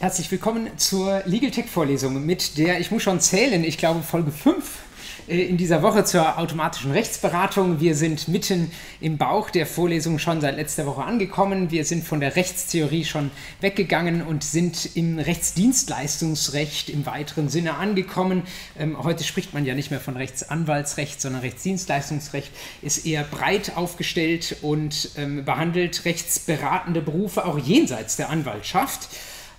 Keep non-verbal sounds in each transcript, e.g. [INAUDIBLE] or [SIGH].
Herzlich willkommen zur Legal Tech Vorlesung, mit der ich muss schon zählen, ich glaube Folge 5 äh, in dieser Woche zur automatischen Rechtsberatung. Wir sind mitten im Bauch der Vorlesung schon seit letzter Woche angekommen. Wir sind von der Rechtstheorie schon weggegangen und sind im Rechtsdienstleistungsrecht im weiteren Sinne angekommen. Ähm, heute spricht man ja nicht mehr von Rechtsanwaltsrecht, sondern Rechtsdienstleistungsrecht ist eher breit aufgestellt und ähm, behandelt rechtsberatende Berufe auch jenseits der Anwaltschaft.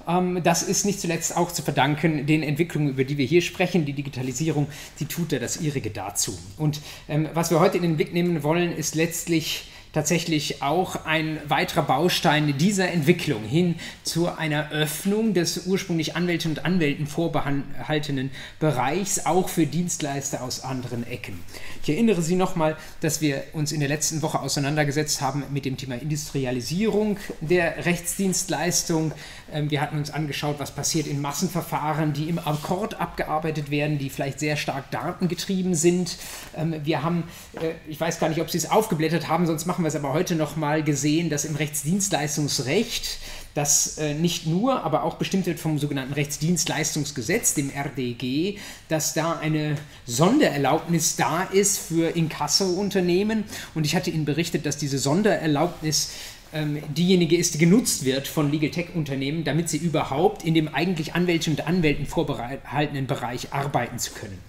Ähm, das ist nicht zuletzt auch zu verdanken den Entwicklungen, über die wir hier sprechen. Die Digitalisierung, die tut ja das ihrige dazu. Und ähm, was wir heute in den Blick nehmen wollen, ist letztlich tatsächlich auch ein weiterer Baustein dieser Entwicklung hin zu einer Öffnung des ursprünglich Anwälten und Anwälten vorbehaltenen Bereichs, auch für Dienstleister aus anderen Ecken. Ich erinnere Sie nochmal, dass wir uns in der letzten Woche auseinandergesetzt haben mit dem Thema Industrialisierung der Rechtsdienstleistung. Ähm, wir hatten uns angeschaut, was passiert in Massenverfahren, die im Akkord abgearbeitet werden, die vielleicht sehr stark datengetrieben sind. Ähm, wir haben, äh, ich weiß gar nicht, ob Sie es aufgeblättert haben, sonst machen wir es aber heute nochmal gesehen, dass im Rechtsdienstleistungsrecht das äh, nicht nur, aber auch bestimmt wird vom sogenannten Rechtsdienstleistungsgesetz, dem RDG, dass da eine Sondererlaubnis da ist für Inkasso-Unternehmen. Und ich hatte Ihnen berichtet, dass diese Sondererlaubnis ähm, diejenige ist, die genutzt wird von Legal Tech-Unternehmen, damit sie überhaupt in dem eigentlich Anwälten und Anwälten vorbehaltenen Bereich arbeiten zu können.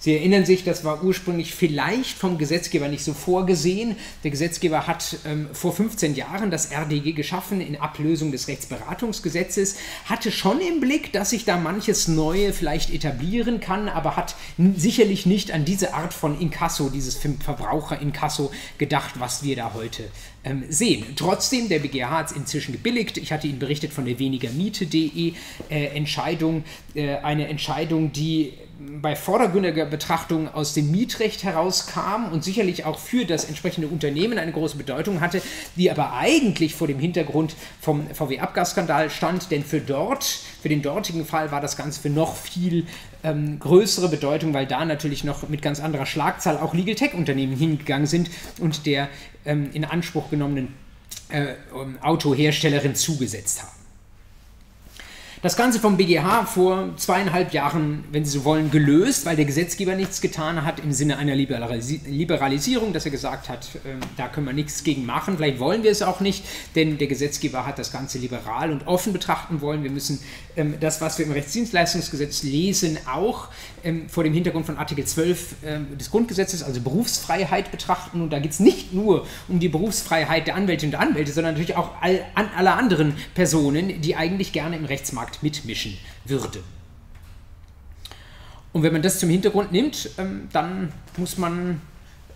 Sie erinnern sich, das war ursprünglich vielleicht vom Gesetzgeber nicht so vorgesehen. Der Gesetzgeber hat ähm, vor 15 Jahren das RDG geschaffen in Ablösung des Rechtsberatungsgesetzes, hatte schon im Blick, dass sich da manches Neue vielleicht etablieren kann, aber hat sicherlich nicht an diese Art von Inkasso, dieses Verbraucher-Inkasso gedacht, was wir da heute ähm, sehen. Trotzdem, der BGH hat es inzwischen gebilligt. Ich hatte Ihnen berichtet von der wenigermiete.de äh, Entscheidung, äh, eine Entscheidung, die bei vordergründiger Betrachtung aus dem Mietrecht herauskam und sicherlich auch für das entsprechende Unternehmen eine große Bedeutung hatte, die aber eigentlich vor dem Hintergrund vom VW-Abgasskandal stand, denn für dort, für den dortigen Fall war das Ganze für noch viel ähm, größere Bedeutung, weil da natürlich noch mit ganz anderer Schlagzahl auch Legal Tech-Unternehmen hingegangen sind und der ähm, in Anspruch genommenen äh, Autoherstellerin zugesetzt haben. Das Ganze vom BGH vor zweieinhalb Jahren, wenn Sie so wollen, gelöst, weil der Gesetzgeber nichts getan hat im Sinne einer Liberalisierung, dass er gesagt hat, äh, da können wir nichts gegen machen. Vielleicht wollen wir es auch nicht, denn der Gesetzgeber hat das Ganze liberal und offen betrachten wollen. Wir müssen ähm, das, was wir im Rechtsdienstleistungsgesetz lesen, auch ähm, vor dem Hintergrund von Artikel 12 ähm, des Grundgesetzes, also Berufsfreiheit betrachten. Und da geht es nicht nur um die Berufsfreiheit der Anwältinnen und Anwälte, sondern natürlich auch all, an aller anderen Personen, die eigentlich gerne im Rechtsmarkt Markt mitmischen würde. Und wenn man das zum Hintergrund nimmt, ähm, dann muss man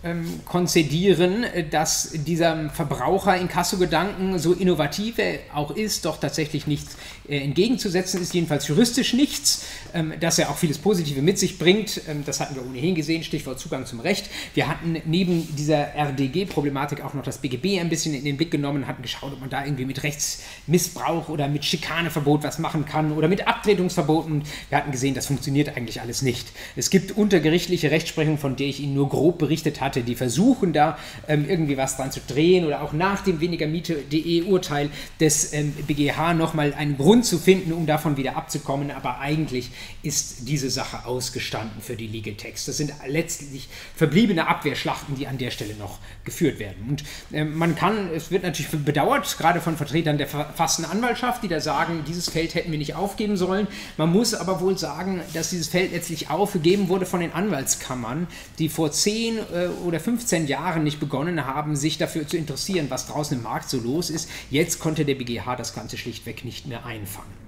ähm, konzedieren, dass dieser Verbraucher-Inkasso-Gedanken, so innovativ er auch ist, doch tatsächlich nichts äh, entgegenzusetzen ist, jedenfalls juristisch nichts, ähm, dass er auch vieles Positive mit sich bringt. Ähm, das hatten wir ohnehin gesehen, Stichwort Zugang zum Recht. Wir hatten neben dieser RDG-Problematik auch noch das BGB ein bisschen in den Blick genommen, hatten geschaut, ob man da irgendwie mit Rechtsmissbrauch oder mit Schikaneverbot was machen kann oder mit Abtretungsverboten. Wir hatten gesehen, das funktioniert eigentlich alles nicht. Es gibt untergerichtliche Rechtsprechung, von der ich Ihnen nur grob berichtet hatte, die versuchen da ähm, irgendwie was dran zu drehen oder auch nach dem weniger Miete.de Urteil des BGH nochmal einen Grund zu finden, um davon wieder abzukommen, aber eigentlich ist diese Sache ausgestanden für die Legal Text. Das sind letztlich verbliebene Abwehrschlachten, die an der Stelle noch geführt werden. Und äh, man kann, es wird natürlich bedauert, gerade von Vertretern der verfassten Anwaltschaft, die da sagen, dieses Feld hätten wir nicht aufgeben sollen. Man muss aber wohl sagen, dass dieses Feld letztlich aufgegeben wurde von den Anwaltskammern, die vor 10 äh, oder 15 Jahren nicht begonnen haben, sich dafür zu interessieren, was draußen im Markt so los ist. Jetzt konnte der BGH das Ganze schlichtweg nicht mehr ein einfangen.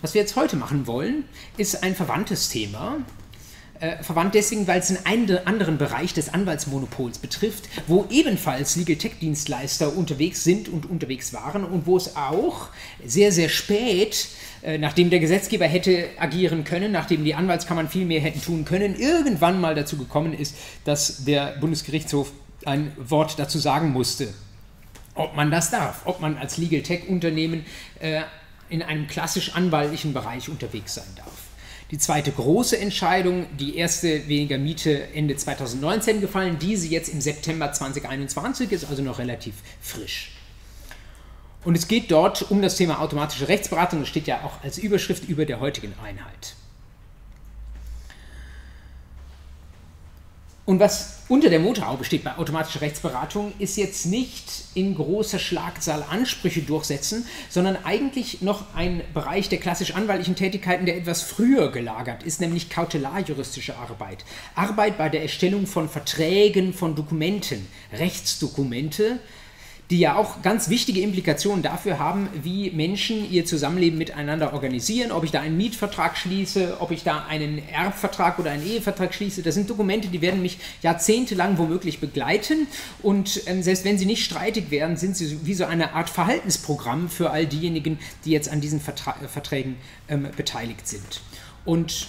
Was wir jetzt heute machen wollen, ist ein verwandtes Thema. Äh, verwandt deswegen, weil es einen anderen Bereich des Anwaltsmonopols betrifft, wo ebenfalls Legal Tech Dienstleister unterwegs sind und unterwegs waren und wo es auch sehr, sehr spät, nachdem der Gesetzgeber hätte agieren können, nachdem die Anwaltskammern viel mehr hätten tun können, irgendwann mal dazu gekommen ist, dass der Bundesgerichtshof ein Wort dazu sagen musste ob man das darf, ob man als Legal Tech Unternehmen äh, in einem klassisch anwaltlichen Bereich unterwegs sein darf. Die zweite große Entscheidung, die erste weniger Miete Ende 2019 gefallen, diese jetzt im September 2021 ist also noch relativ frisch. Und es geht dort um das Thema automatische Rechtsberatung. Das steht ja auch als Überschrift über der heutigen Einheit. Und was unter der Motorhaube steht bei automatischer Rechtsberatung, ist jetzt nicht in großer Schlagzahl Ansprüche durchsetzen, sondern eigentlich noch ein Bereich der klassisch anwaltlichen Tätigkeiten, der etwas früher gelagert ist, nämlich kautelarjuristische Arbeit. Arbeit bei der Erstellung von Verträgen, von Dokumenten, Rechtsdokumente, die ja auch ganz wichtige Implikationen dafür haben, wie Menschen ihr Zusammenleben miteinander organisieren, ob ich da einen Mietvertrag schließe, ob ich da einen Erbvertrag oder einen Ehevertrag schließe. Das sind Dokumente, die werden mich jahrzehntelang womöglich begleiten und ähm, selbst wenn sie nicht streitig werden, sind sie wie so eine Art Verhaltensprogramm für all diejenigen, die jetzt an diesen Vertra Verträgen ähm, beteiligt sind. Und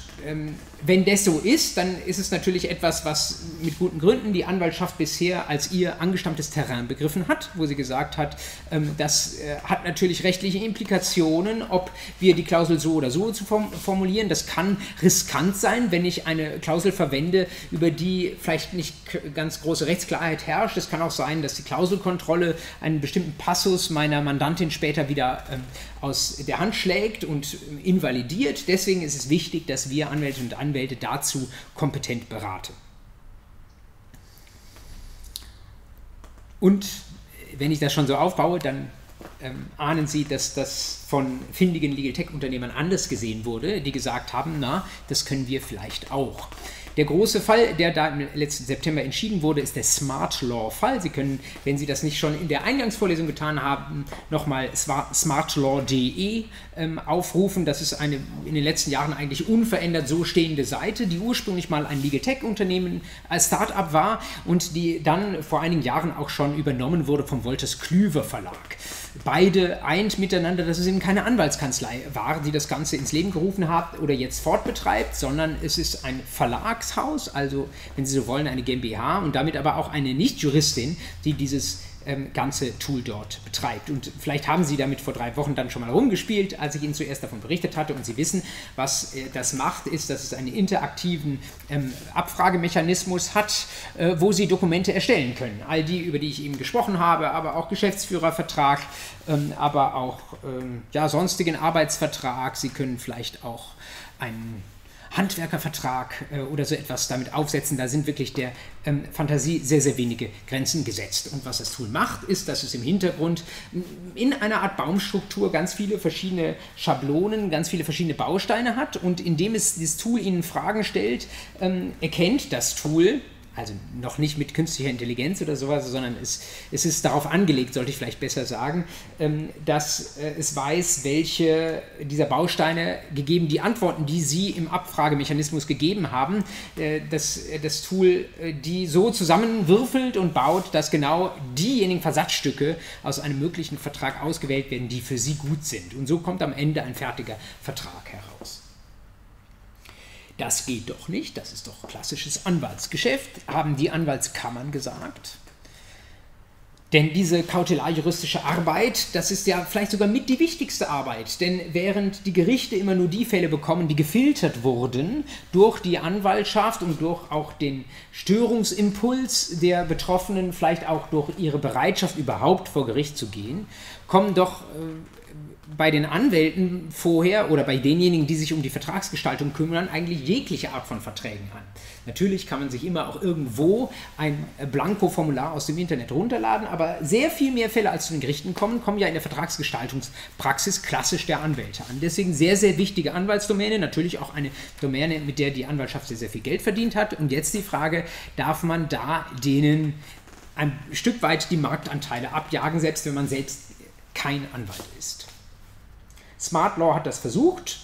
wenn das so ist, dann ist es natürlich etwas, was mit guten Gründen die Anwaltschaft bisher als ihr angestammtes Terrain begriffen hat, wo sie gesagt hat, ähm, das äh, hat natürlich rechtliche Implikationen, ob wir die Klausel so oder so zu formulieren. Das kann riskant sein, wenn ich eine Klausel verwende, über die vielleicht nicht ganz große Rechtsklarheit herrscht. Es kann auch sein, dass die Klauselkontrolle einen bestimmten Passus meiner Mandantin später wieder ähm, aus der Hand schlägt und invalidiert. Deswegen ist es wichtig, dass wir Anwälte und Anwälte dazu kompetent beraten. Und wenn ich das schon so aufbaue, dann ähm, ahnen Sie, dass das von findigen Legal Tech Unternehmern anders gesehen wurde, die gesagt haben, na, das können wir vielleicht auch. Der große Fall, der da im letzten September entschieden wurde, ist der Smart Law Fall. Sie können, wenn Sie das nicht schon in der Eingangsvorlesung getan haben, nochmal smartlaw.de ähm, aufrufen. Das ist eine in den letzten Jahren eigentlich unverändert so stehende Seite, die ursprünglich mal ein Legal Tech Unternehmen als Start-up war und die dann vor einigen Jahren auch schon übernommen wurde vom Wolters Klüver Verlag beide eint miteinander, dass es eben keine Anwaltskanzlei war, die das Ganze ins Leben gerufen hat oder jetzt fortbetreibt, sondern es ist ein Verlagshaus, also wenn Sie so wollen, eine GmbH und damit aber auch eine Nicht-Juristin, die dieses ähm, ganze Tool dort betreibt. Und vielleicht haben Sie damit vor drei Wochen dann schon mal rumgespielt, als ich Ihnen zuerst davon berichtet hatte und Sie wissen, was äh, das macht, ist, dass es einen interaktiven ähm, Abfragemechanismus hat, äh, wo Sie Dokumente erstellen können. All die, über die ich eben gesprochen habe, aber auch Geschäftsführervertrag, ähm, aber auch ähm, ja, sonstigen Arbeitsvertrag. Sie können vielleicht auch einen Handwerkervertrag äh, oder so etwas damit aufsetzen. Da sind wirklich der ähm, Fantasie sehr, sehr wenige Grenzen gesetzt. Und was das Tool macht, ist, dass es im Hintergrund in einer Art Baumstruktur ganz viele verschiedene Schablonen, ganz viele verschiedene Bausteine hat. Und indem es dieses Tool Ihnen Fragen stellt, ähm, erkennt das Tool, also noch nicht mit künstlicher Intelligenz oder sowas, sondern es, es ist darauf angelegt, sollte ich vielleicht besser sagen, ähm, dass äh, es weiß, welche dieser Bausteine gegeben die Antworten, die Sie im Abfragemechanismus gegeben haben, äh, dass das Tool äh, die so zusammenwürfelt und baut, dass genau diejenigen Versatzstücke aus einem möglichen Vertrag ausgewählt werden, die für Sie gut sind. Und so kommt am Ende ein fertiger Vertrag heraus. Das geht doch nicht, das ist doch klassisches Anwaltsgeschäft, haben die Anwaltskammern gesagt. Denn diese kautelarjuristische Arbeit, das ist ja vielleicht sogar mit die wichtigste Arbeit. Denn während die Gerichte immer nur die Fälle bekommen, die gefiltert wurden durch die Anwaltschaft und durch auch den Störungsimpuls der Betroffenen, vielleicht auch durch ihre Bereitschaft überhaupt vor Gericht zu gehen, kommen doch äh, bei den Anwälten vorher oder bei denjenigen, die sich um die Vertragsgestaltung kümmern, eigentlich jegliche Art von Verträgen an. Natürlich kann man sich immer auch irgendwo ein Blanko-Formular aus dem Internet runterladen, aber sehr viel mehr Fälle als zu den Gerichten kommen, kommen ja in der Vertragsgestaltungspraxis klassisch der Anwälte an. Deswegen sehr, sehr wichtige Anwaltsdomäne, natürlich auch eine Domäne, mit der die Anwaltschaft sehr, sehr viel Geld verdient hat. Und jetzt die Frage, darf man da denen ein Stück weit die Marktanteile abjagen, selbst wenn man selbst kein Anwalt ist? Smart Law hat das versucht.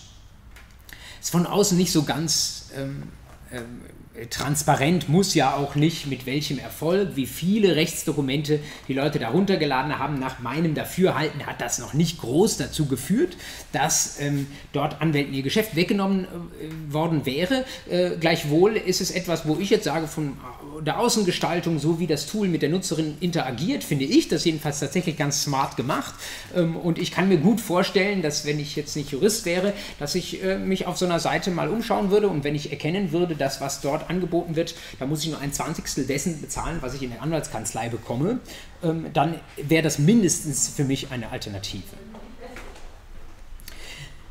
Ist von außen nicht so ganz ähm, ähm, transparent, muss ja auch nicht, mit welchem Erfolg, wie viele Rechtsdokumente die Leute da runtergeladen haben. Nach meinem Dafürhalten hat das noch nicht groß dazu geführt, dass ähm, dort Anwälten ihr Geschäft weggenommen äh, worden wäre. Äh, gleichwohl ist es etwas, wo ich jetzt sage, von der Außengestaltung, so wie das Tool mit der Nutzerin interagiert, finde ich das jedenfalls tatsächlich ganz smart gemacht. Ähm, und ich kann mir gut vorstellen, dass wenn ich jetzt nicht Jurist wäre, dass ich äh, mich auf so einer Seite mal umschauen würde und wenn ich erkennen würde, dass was dort angeboten wird, da muss ich nur ein Zwanzigstel dessen bezahlen, was ich in der Anwaltskanzlei bekomme, ähm, dann wäre das mindestens für mich eine Alternative.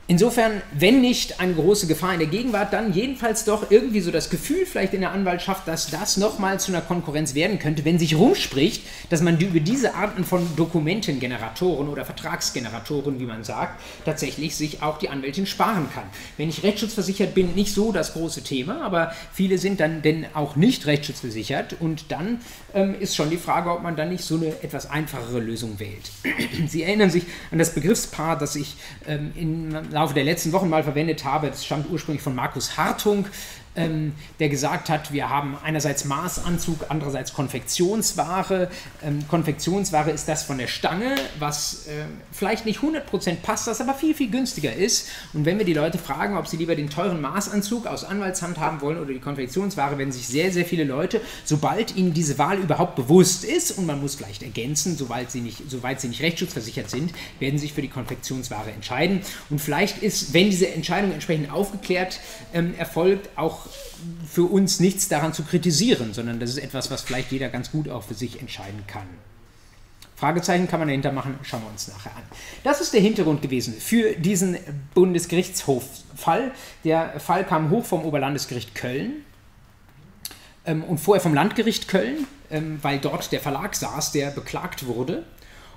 Insofern, wenn nicht eine große Gefahr in der Gegenwart, dann jedenfalls doch irgendwie so das Gefühl vielleicht in der Anwaltschaft, dass das nochmal zu einer Konkurrenz werden könnte, wenn sich rumspricht, dass man über diese Arten von Dokumentengeneratoren oder Vertragsgeneratoren, wie man sagt, tatsächlich sich auch die Anwältin sparen kann. Wenn ich rechtsschutzversichert bin, nicht so das große Thema, aber viele sind dann denn auch nicht rechtsschutzversichert und dann ähm, ist schon die Frage, ob man dann nicht so eine etwas einfachere Lösung wählt. [CLEARS THROAT] Sie erinnern sich an das Begriffspaar, das ich ähm, in Laufe der letzten Wochen mal verwendet habe. Das stammt ursprünglich von Markus Hartung ähm, der gesagt hat, wir haben einerseits Maßanzug, andererseits Konfektionsware. Ähm, Konfektionsware ist das von der Stange, was äh, vielleicht nicht 100% passt, das aber viel, viel günstiger ist. Und wenn wir die Leute fragen, ob sie lieber den teuren Maßanzug aus Anwaltshand haben wollen oder die Konfektionsware, werden sich sehr, sehr viele Leute, sobald ihnen diese Wahl überhaupt bewusst ist, und man muss vielleicht ergänzen, soweit sie nicht, soweit sie nicht rechtsschutzversichert sind, werden sich für die Konfektionsware entscheiden. Und vielleicht ist, wenn diese Entscheidung entsprechend aufgeklärt ähm, erfolgt, auch für uns nichts daran zu kritisieren, sondern das ist etwas, was vielleicht jeder ganz gut auch für sich entscheiden kann. Fragezeichen kann man dahinter machen, schauen wir uns nachher an. Das ist der Hintergrund gewesen für diesen Bundesgerichtshof-Fall. Der Fall kam hoch vom Oberlandesgericht Köln ähm, und vorher vom Landgericht Köln, ähm, weil dort der Verlag saß, der beklagt wurde.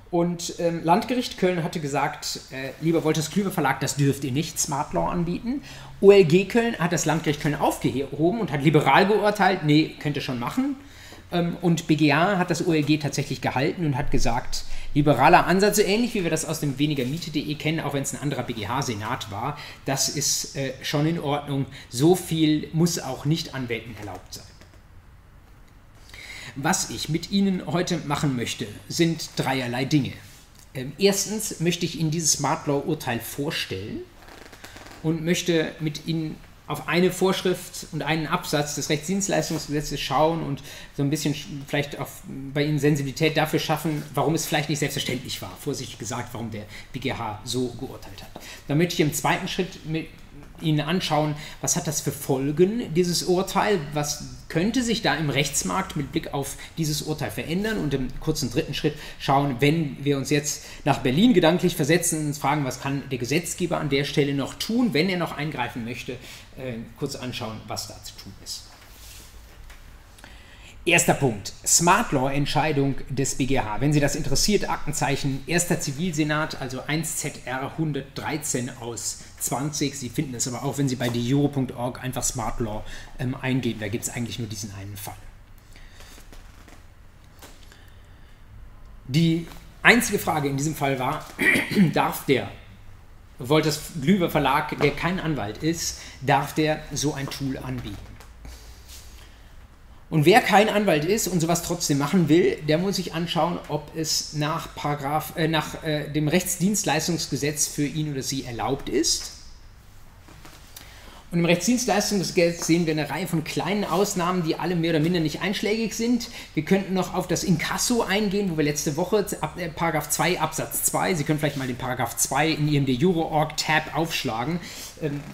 Und ähm, Landgericht Köln hatte gesagt, äh, lieber Wolters Klüver Verlag, das dürft ihr nicht Smart Law anbieten. OLG Köln hat das Landgericht Köln aufgehoben und hat liberal geurteilt, nee, könnt ihr schon machen. Ähm, und BGA hat das OLG tatsächlich gehalten und hat gesagt, liberaler Ansatz, so ähnlich wie wir das aus dem weniger Miete.de kennen, auch wenn es ein anderer BGH-Senat war, das ist äh, schon in Ordnung. So viel muss auch nicht Anwälten erlaubt sein. Was ich mit Ihnen heute machen möchte, sind dreierlei Dinge. Ähm, erstens möchte ich Ihnen dieses Smart Law Urteil vorstellen und möchte mit Ihnen auf eine Vorschrift und einen Absatz des Rechtsdienstleistungsgesetzes schauen und so ein bisschen vielleicht auch bei Ihnen Sensibilität dafür schaffen, warum es vielleicht nicht selbstverständlich war, vorsichtig gesagt, warum der BGH so geurteilt hat. Dann möchte ich im zweiten Schritt mit Ihnen anschauen, was hat das für Folgen, dieses Urteil, was könnte sich da im Rechtsmarkt mit Blick auf dieses Urteil verändern und im kurzen dritten Schritt schauen, wenn wir uns jetzt nach Berlin gedanklich versetzen und uns fragen, was kann der Gesetzgeber an der Stelle noch tun, wenn er noch eingreifen möchte, äh, kurz anschauen, was da zu tun ist. Erster Punkt, Smart Law Entscheidung des BGH. Wenn Sie das interessiert, Aktenzeichen Erster Zivilsenat, also 1ZR 113 aus 20. Sie finden es aber auch, wenn Sie bei diuro.org einfach Smart Law ähm, eingeben. Da gibt es eigentlich nur diesen einen Fall. Die einzige Frage in diesem Fall war, [CLEARS THROAT] darf der Wolters Glüber Verlag, der kein Anwalt ist, darf der so ein Tool anbieten? Und wer kein Anwalt ist und sowas trotzdem machen will, der muss sich anschauen, ob es nach, Paragraph, äh, nach äh, dem Rechtsdienstleistungsgesetz für ihn oder sie erlaubt ist. Und im Rechtsdienstleistungsgesetz sehen wir eine Reihe von kleinen Ausnahmen, die alle mehr oder minder nicht einschlägig sind. Wir könnten noch auf das Inkasso eingehen, wo wir letzte Woche ab, äh, Paragraph 2 Absatz 2, Sie können vielleicht mal den Paragraph 2 in Ihrem De Jure Org Tab aufschlagen.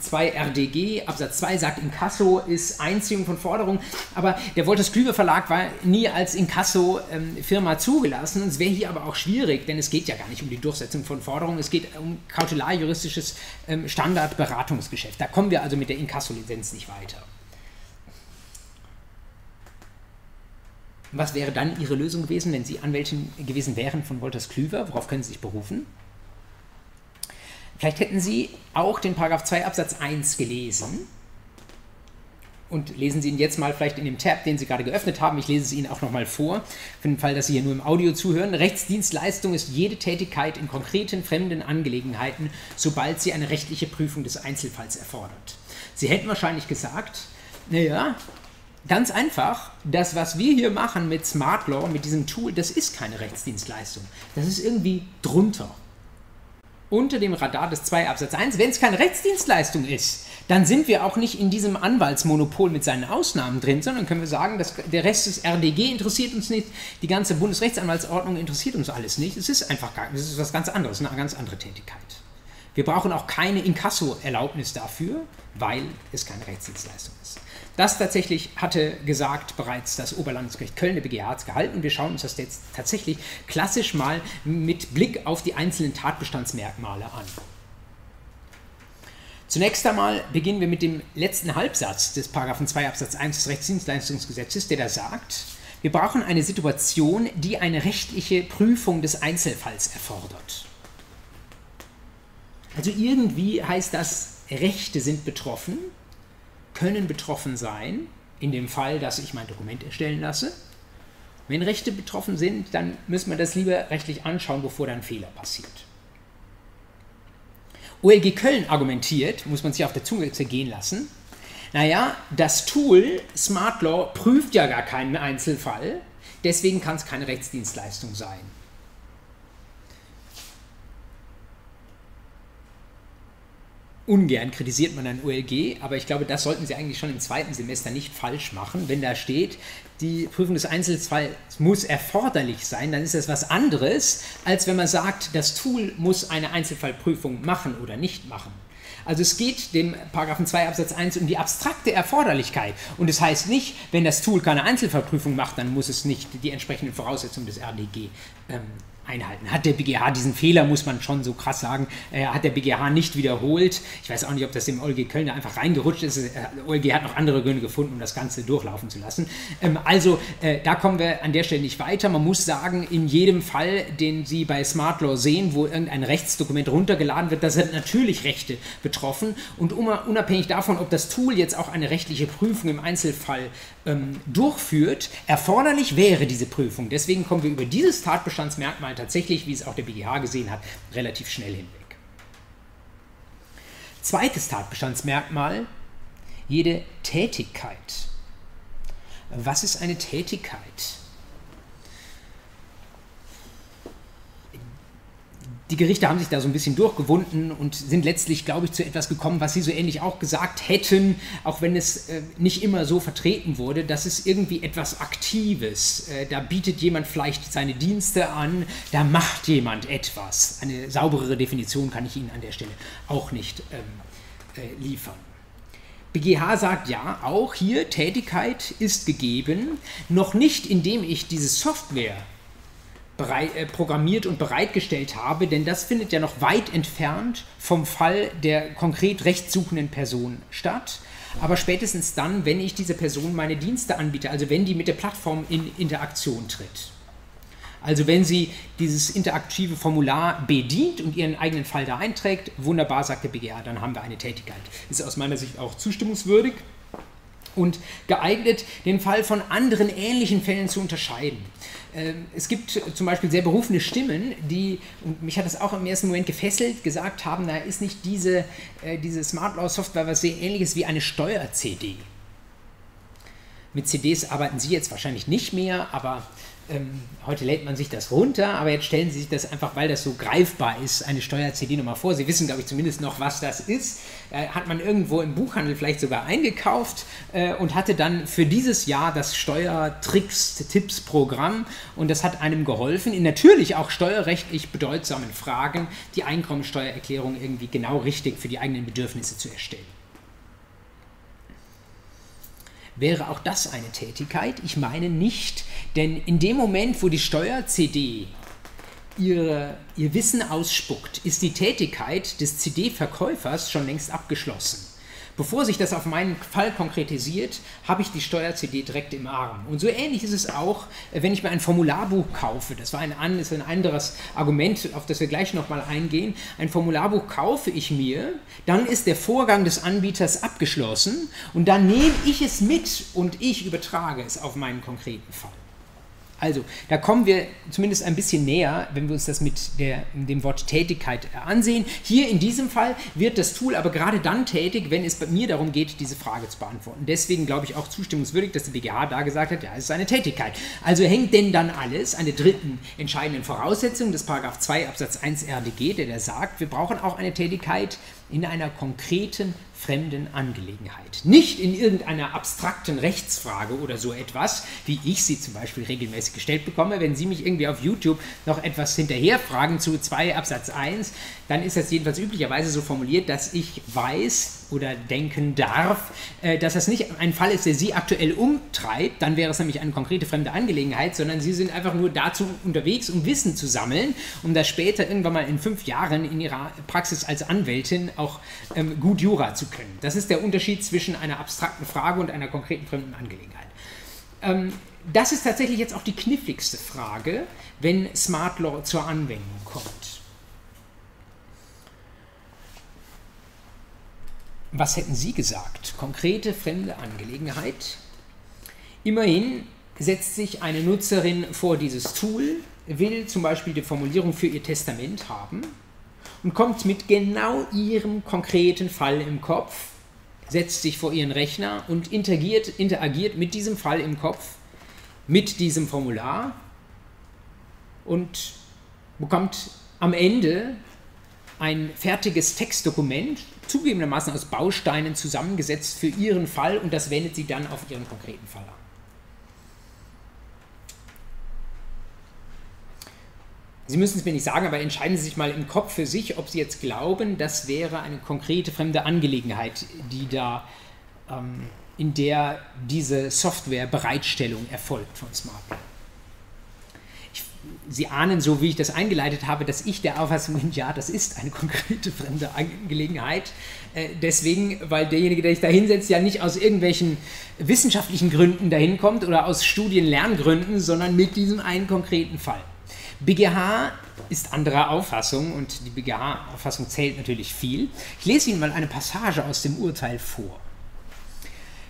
2 ähm, RDG, Absatz 2 sagt, Inkasso ist Einziehung von Forderungen, aber der Wolters Klüver Verlag war nie als Inkasso-Firma ähm, zugelassen. Es wäre hier aber auch schwierig, denn es geht ja gar nicht um die Durchsetzung von Forderungen, es geht um kautelarjuristisches ähm, Standardberatungsgeschäft. Da kommen wir also mit der Inkasso-Lizenz nicht weiter. Was wäre dann Ihre Lösung gewesen, wenn Sie Anwältin gewesen wären von Wolters Klüver? Worauf können Sie sich berufen? Vielleicht hätten Sie auch den Paragraph 2 Absatz 1 gelesen und lesen Sie ihn jetzt mal vielleicht in dem Tab, den Sie gerade geöffnet haben. Ich lese es Ihnen auch nochmal vor, für den Fall, dass Sie hier nur im Audio zuhören. Rechtsdienstleistung ist jede Tätigkeit in konkreten fremden Angelegenheiten, sobald sie eine rechtliche Prüfung des Einzelfalls erfordert. Sie hätten wahrscheinlich gesagt, naja, ganz einfach, das, was wir hier machen mit Smart Law, mit diesem Tool, das ist keine Rechtsdienstleistung. Das ist irgendwie drunter unter dem Radar des 2 Absatz 1, wenn es keine Rechtsdienstleistung ist, dann sind wir auch nicht in diesem Anwaltsmonopol mit seinen Ausnahmen drin, sondern können wir sagen, dass der Rest des RDG interessiert uns nicht, die ganze Bundesrechtsanwaltsordnung interessiert uns alles nicht. Es ist einfach gar, es ist was ganz anderes, eine ganz andere Tätigkeit. Wir brauchen auch keine Inkasso-Erlaubnis dafür, weil es keine Rechtsdienstleistung ist. Das tatsächlich hatte gesagt bereits das Oberlandesgericht Köln, der BGH hat es gehalten. Und wir schauen uns das jetzt tatsächlich klassisch mal mit Blick auf die einzelnen Tatbestandsmerkmale an. Zunächst einmal beginnen wir mit dem letzten Halbsatz des Paragraphen 2 Absatz 1 des Rechtsdienstleistungsgesetzes, der da sagt, wir brauchen eine Situation, die eine rechtliche Prüfung des Einzelfalls erfordert. Also irgendwie heißt das, Rechte sind betroffen, können betroffen sein, in dem Fall, dass ich mein Dokument erstellen lasse. Wenn Rechte betroffen sind, dann müssen wir das lieber rechtlich anschauen, bevor dann Fehler passiert. OLG Köln argumentiert, muss man sich auf der Zunge zergehen lassen, naja, das Tool Smart Law prüft ja gar keinen Einzelfall, deswegen kann es keine Rechtsdienstleistung sein. Ungern kritisiert man ein OLG, aber ich glaube, das sollten Sie eigentlich schon im zweiten Semester nicht falsch machen. Wenn da steht, die Prüfung des Einzelfalls muss erforderlich sein, dann ist das was anderes, als wenn man sagt, das Tool muss eine Einzelfallprüfung machen oder nicht machen. Also es geht dem Paragraphen 2 Absatz 1 um die abstrakte Erforderlichkeit. Und es das heißt nicht, wenn das Tool keine Einzelfallprüfung macht, dann muss es nicht die entsprechenden Voraussetzungen des RDG ähm, einhalten. Hat der BGH diesen Fehler, muss man schon so krass sagen, äh, hat der BGH nicht wiederholt. Ich weiß auch nicht, ob das dem OLG Köln einfach reingerutscht ist. Der äh, OLG hat noch andere Gründe gefunden, um das Ganze durchlaufen zu lassen. Ähm, also äh, da kommen wir an der Stelle nicht weiter. Man muss sagen, in jedem Fall, den Sie bei Smart Law sehen, wo irgendein Rechtsdokument runtergeladen wird, da sind natürlich Rechte betroffen. Und unabhängig davon, ob das Tool jetzt auch eine rechtliche Prüfung im Einzelfall ähm, durchführt, erforderlich wäre diese Prüfung. Deswegen kommen wir über dieses Tatbestandsmerkmal tatsächlich, wie es auch der BGH gesehen hat, relativ schnell hinweg. Zweites Tatbestandsmerkmal, jede Tätigkeit. Was ist eine Tätigkeit? Die Gerichte haben sich da so ein bisschen durchgewunden und sind letztlich, glaube ich, zu etwas gekommen, was sie so ähnlich auch gesagt hätten, auch wenn es äh, nicht immer so vertreten wurde, dass es irgendwie etwas Aktives. Äh, da bietet jemand vielleicht seine Dienste an, da macht jemand etwas. Eine sauberere Definition kann ich Ihnen an der Stelle auch nicht ähm, äh, liefern. BGH sagt ja, auch hier Tätigkeit ist gegeben, noch nicht indem ich diese Software programmiert und bereitgestellt habe, denn das findet ja noch weit entfernt vom Fall der konkret rechtssuchenden Person statt. Aber spätestens dann, wenn ich diese Person meine Dienste anbiete, also wenn die mit der Plattform in Interaktion tritt. Also wenn sie dieses interaktive Formular bedient und ihren eigenen Fall da einträgt, wunderbar, sagt der BGA, dann haben wir eine Tätigkeit. Ist aus meiner Sicht auch zustimmungswürdig und geeignet, den Fall von anderen ähnlichen Fällen zu unterscheiden. Ähm, es gibt zum Beispiel sehr berufene Stimmen, die, und mich hat das auch im ersten Moment gefesselt, gesagt haben, da ist nicht diese, äh, diese Smart Law Software was sehr ähnliches wie eine Steuer-CD. Mit CDs arbeiten Sie jetzt wahrscheinlich nicht mehr, aber ähm, heute lädt man sich das runter, aber jetzt stellen Sie sich das einfach, weil das so greifbar ist, eine Steuer-CD-Nummer vor. Sie wissen, glaube ich, zumindest noch, was das ist. Äh, hat man irgendwo im Buchhandel vielleicht sogar eingekauft äh, und hatte dann für dieses Jahr das Steuertricks-Tipps-Programm und das hat einem geholfen, in natürlich auch steuerrechtlich bedeutsamen Fragen die Einkommensteuererklärung irgendwie genau richtig für die eigenen Bedürfnisse zu erstellen wäre auch das eine Tätigkeit? Ich meine nicht, denn in dem Moment, wo die Steuer-CD ihr, ihr Wissen ausspuckt, ist die Tätigkeit des CD-Verkäufers schon längst abgeschlossen. Bevor sich das auf meinen Fall konkretisiert, habe ich die Steuer-CD direkt im Arm. Und so ähnlich ist es auch, äh, wenn ich mir ein Formularbuch kaufe. Das war ein, ist ein anderes Argument, auf das wir gleich nochmal eingehen. Ein Formularbuch kaufe ich mir, dann ist der Vorgang des Anbieters abgeschlossen und dann nehme ich es mit und ich übertrage es auf meinen konkreten Fall. Also, da kommen wir zumindest ein bisschen näher, wenn wir uns das mit der, dem Wort Tätigkeit ansehen. Hier in diesem Fall wird das Tool aber gerade dann tätig, wenn es bei mir darum geht, diese Frage zu beantworten. Deswegen glaube ich auch zustimmungswürdig, dass der BGH da gesagt hat, ja, es ist eine Tätigkeit. Also hängt denn dann alles an der dritten entscheidenden Voraussetzung des Paragraph 2 Absatz 1 RDG, der da sagt, wir brauchen auch eine Tätigkeit in einer konkreten fremden Angelegenheit. Nicht in irgendeiner abstrakten Rechtsfrage oder so etwas, wie ich sie zum Beispiel regelmäßig gestellt bekomme. Wenn Sie mich irgendwie auf YouTube noch etwas hinterherfragen zu 2 Absatz 1, dann ist das jedenfalls üblicherweise so formuliert, dass ich weiß oder denken darf, äh, dass das nicht ein Fall ist, der Sie aktuell umtreibt, dann wäre es nämlich eine konkrete fremde Angelegenheit, sondern Sie sind einfach nur dazu unterwegs, um Wissen zu sammeln, um das später irgendwann mal in fünf Jahren in Ihrer Praxis als Anwältin auch ähm, gut Jura zu können. Das ist der Unterschied zwischen einer abstrakten Frage und einer konkreten fremden Angelegenheit. Ähm, das ist tatsächlich jetzt auch die kniffligste Frage, wenn Smart Law zur Anwendung kommt. Was hätten Sie gesagt? Konkrete fremde Angelegenheit. Immerhin setzt sich eine Nutzerin vor dieses Tool, will zum Beispiel die Formulierung für ihr Testament haben und kommt mit genau ihrem konkreten Fall im Kopf, setzt sich vor ihren Rechner und interagiert, interagiert mit diesem Fall im Kopf, mit diesem Formular und bekommt am Ende ein fertiges Textdokument, zugegebenermaßen aus Bausteinen zusammengesetzt für ihren Fall und das wendet sie dann auf ihren konkreten Fall an. Sie müssen es mir nicht sagen, aber entscheiden Sie sich mal im Kopf für sich, ob Sie jetzt glauben, das wäre eine konkrete fremde Angelegenheit, die da ähm, in der diese Softwarebereitstellung erfolgt von SmartPlan. Sie ahnen, so wie ich das eingeleitet habe, dass ich der Auffassung bin, ja, das ist eine konkrete fremde Angelegenheit. Äh, deswegen, weil derjenige, der sich da hinsetzt, ja nicht aus irgendwelchen wissenschaftlichen Gründen dahin kommt oder aus Studienlerngründen, sondern mit diesem einen konkreten Fall. BGH ist anderer Auffassung und die BGH-Auffassung zählt natürlich viel. Ich lese Ihnen mal eine Passage aus dem Urteil vor.